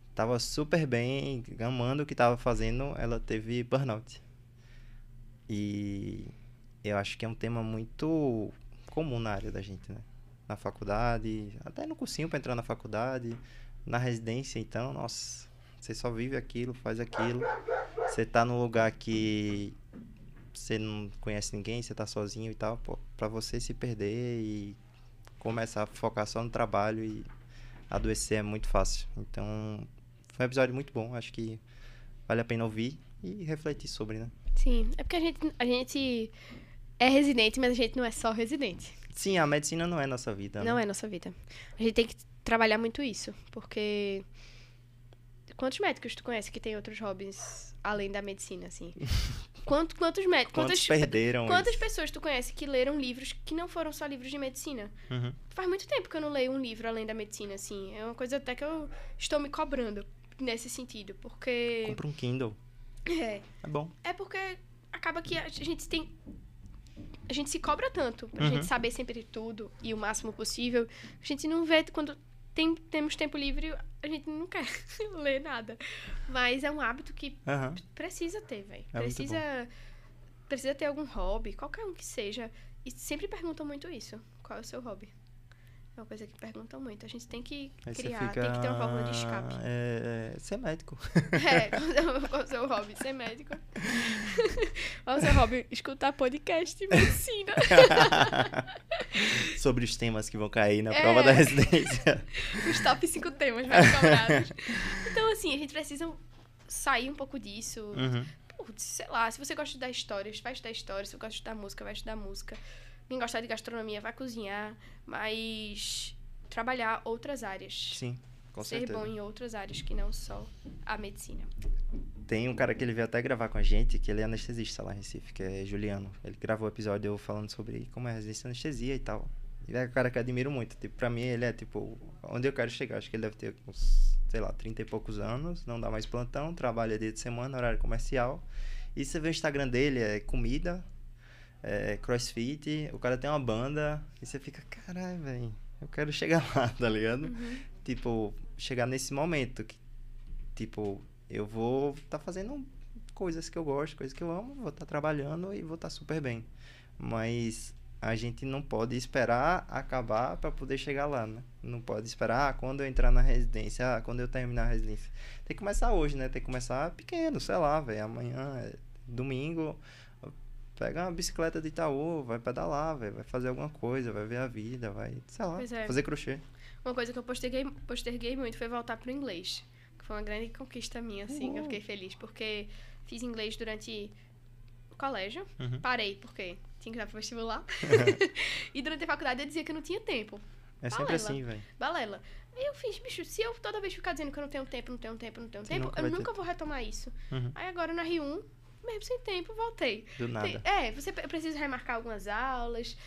estava super bem, amando o que estava fazendo, ela teve burnout. E eu acho que é um tema muito comum na área da gente, né? Na faculdade, até no cursinho para entrar na faculdade, na residência, então, nossa, você só vive aquilo, faz aquilo. Você tá num lugar que você não conhece ninguém, você tá sozinho e tal, pô, pra você se perder e começar a focar só no trabalho e adoecer é muito fácil. Então, foi um episódio muito bom, acho que vale a pena ouvir e refletir sobre, né? Sim, é porque a gente, a gente é residente, mas a gente não é só residente. Sim, a medicina não é nossa vida. Não né? é nossa vida. A gente tem que trabalhar muito isso, porque quantos médicos tu conhece que tem outros hobbies além da medicina, assim? Quanto, quantos médicos? Quantos Quantas, perderam quantas isso? pessoas tu conhece que leram livros que não foram só livros de medicina? Uhum. Faz muito tempo que eu não leio um livro além da medicina, assim. É uma coisa até que eu estou me cobrando nesse sentido, porque. Compra um Kindle, É. é bom. É porque acaba que a gente tem. A gente se cobra tanto pra Uhum. gente saber sempre tudo e o máximo possível. A gente não vê quando tem, temos tempo livre, a gente não quer ler nada. Mas é um hábito que Aham. precisa ter, velho. É precisa, precisa ter algum hobby, qualquer um que seja. E sempre perguntam muito isso. Qual é o seu hobby? É uma coisa que perguntam muito. A gente tem que Aí criar, fica. tem que ter uma válvula de escape. É, é, ser médico. É, qual é o seu hobby? Ser médico. Qual é o seu hobby? Escutar podcast de medicina. Sobre os temas que vão cair na É. prova da residência. Os top 5 temas mais cobrados. Então, assim, a gente precisa sair um pouco disso. Uhum. Putz, sei lá, se você gosta de estudar histórias, vai estudar história. Se você gosta de estudar música, vai estudar música. Quem gostar de gastronomia, vai cozinhar. Mas trabalhar outras áreas. Sim, com Ser certeza. bom em outras áreas que não só a medicina. Tem um cara que ele veio até gravar com a gente, que ele é anestesista lá em Recife, que é Juliano. Ele gravou o episódio eu falando sobre como é a residência de anestesia e tal. Ele é um cara que eu admiro muito. Tipo, pra mim, ele é, tipo, onde eu quero chegar. Acho que ele deve ter uns, sei lá, 30 e poucos anos. Não dá mais plantão, trabalha dia de semana, horário comercial. E você vê o Instagram dele, é comida, é crossfit. O cara tem uma banda. E você fica, caralho, velho, eu quero chegar lá, tá ligado? Uhum. Tipo, chegar nesse momento que, tipo, eu vou estar fazendo coisas que eu gosto, coisas que eu amo, vou estar trabalhando e vou estar super bem. Mas a gente não pode esperar acabar para poder chegar lá, né? Não pode esperar ah, quando eu entrar na residência, ah, quando eu terminar a residência. Tem que começar hoje, né? Tem que começar pequeno, sei lá, velho. Amanhã, é domingo, pega uma bicicleta de Itaú, vai pedalar, velho. Vai fazer alguma coisa, vai ver a vida, vai, sei lá, é. fazer crochê. Uma coisa que eu posterguei, posterguei muito foi voltar pro inglês. Que foi uma grande conquista minha, assim. que Eu fiquei feliz. Porque fiz inglês durante o colégio. Uhum. Parei, porque tinha que ir pro vestibular. e durante a faculdade eu dizia que eu não tinha tempo. É sempre Balela. assim, velho. Balela. Aí eu fiz, bicho, se eu toda vez ficar dizendo que eu não tenho tempo, não tenho tempo, não tenho Você tempo, nunca eu vai ter. nunca vou retomar isso. Uhum. Aí agora na R1, mesmo sem tempo, voltei. Do nada. Tem- é, você pre- precisa remarcar algumas aulas.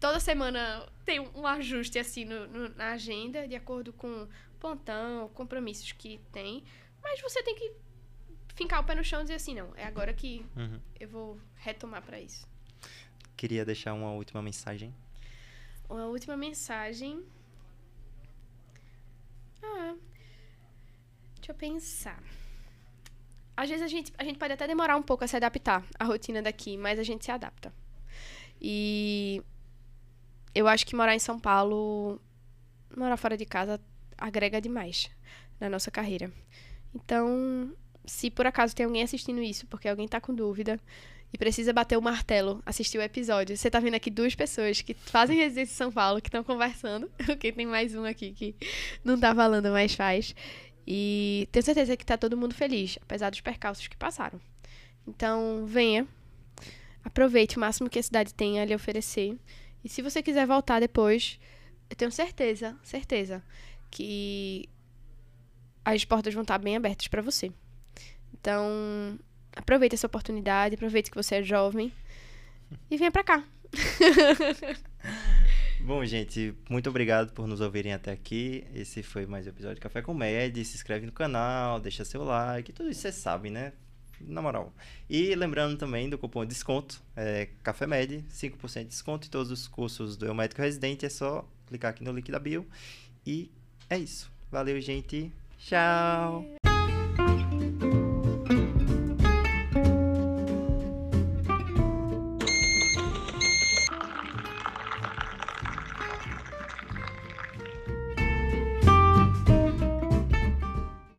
Toda semana tem um- ajuste assim no- no- na agenda, de acordo com pontão, compromissos que tem. Mas você tem que fincar o pé no chão e dizer assim, não, é agora que Uhum. eu vou retomar pra isso. Queria deixar uma última mensagem. Uma última mensagem. Ah. Deixa eu pensar. Às vezes a gente, a gente pode até demorar um pouco a se adaptar à rotina daqui, mas a gente se adapta. E eu acho que morar em São Paulo, morar fora de casa, agrega demais na nossa carreira. Então, se por acaso tem alguém assistindo isso, porque alguém tá com dúvida, e precisa bater o martelo, assistir o episódio. Você tá vendo aqui duas pessoas que fazem residência em São Paulo, que estão conversando, porque tem mais um aqui que não tá falando, mas faz. E tenho certeza que tá todo mundo feliz, apesar dos percalços que passaram. Então, venha, aproveite o máximo que a cidade tem a lhe oferecer. E se você quiser voltar depois, eu tenho certeza, certeza, que as portas vão estar bem abertas para você. Então, aproveite essa oportunidade, aproveite que você é jovem e venha pra cá. Bom, gente, muito obrigado por nos ouvirem até aqui. Esse foi mais um episódio de Café com Med. Se inscreve no canal, deixa seu like, tudo isso você sabe, né? Na moral. E lembrando também do cupom de desconto, é Café Med, 5% de desconto em todos os cursos do Eu Médico Residente. É só clicar aqui no link da bio. E é isso. Valeu, gente. Tchau.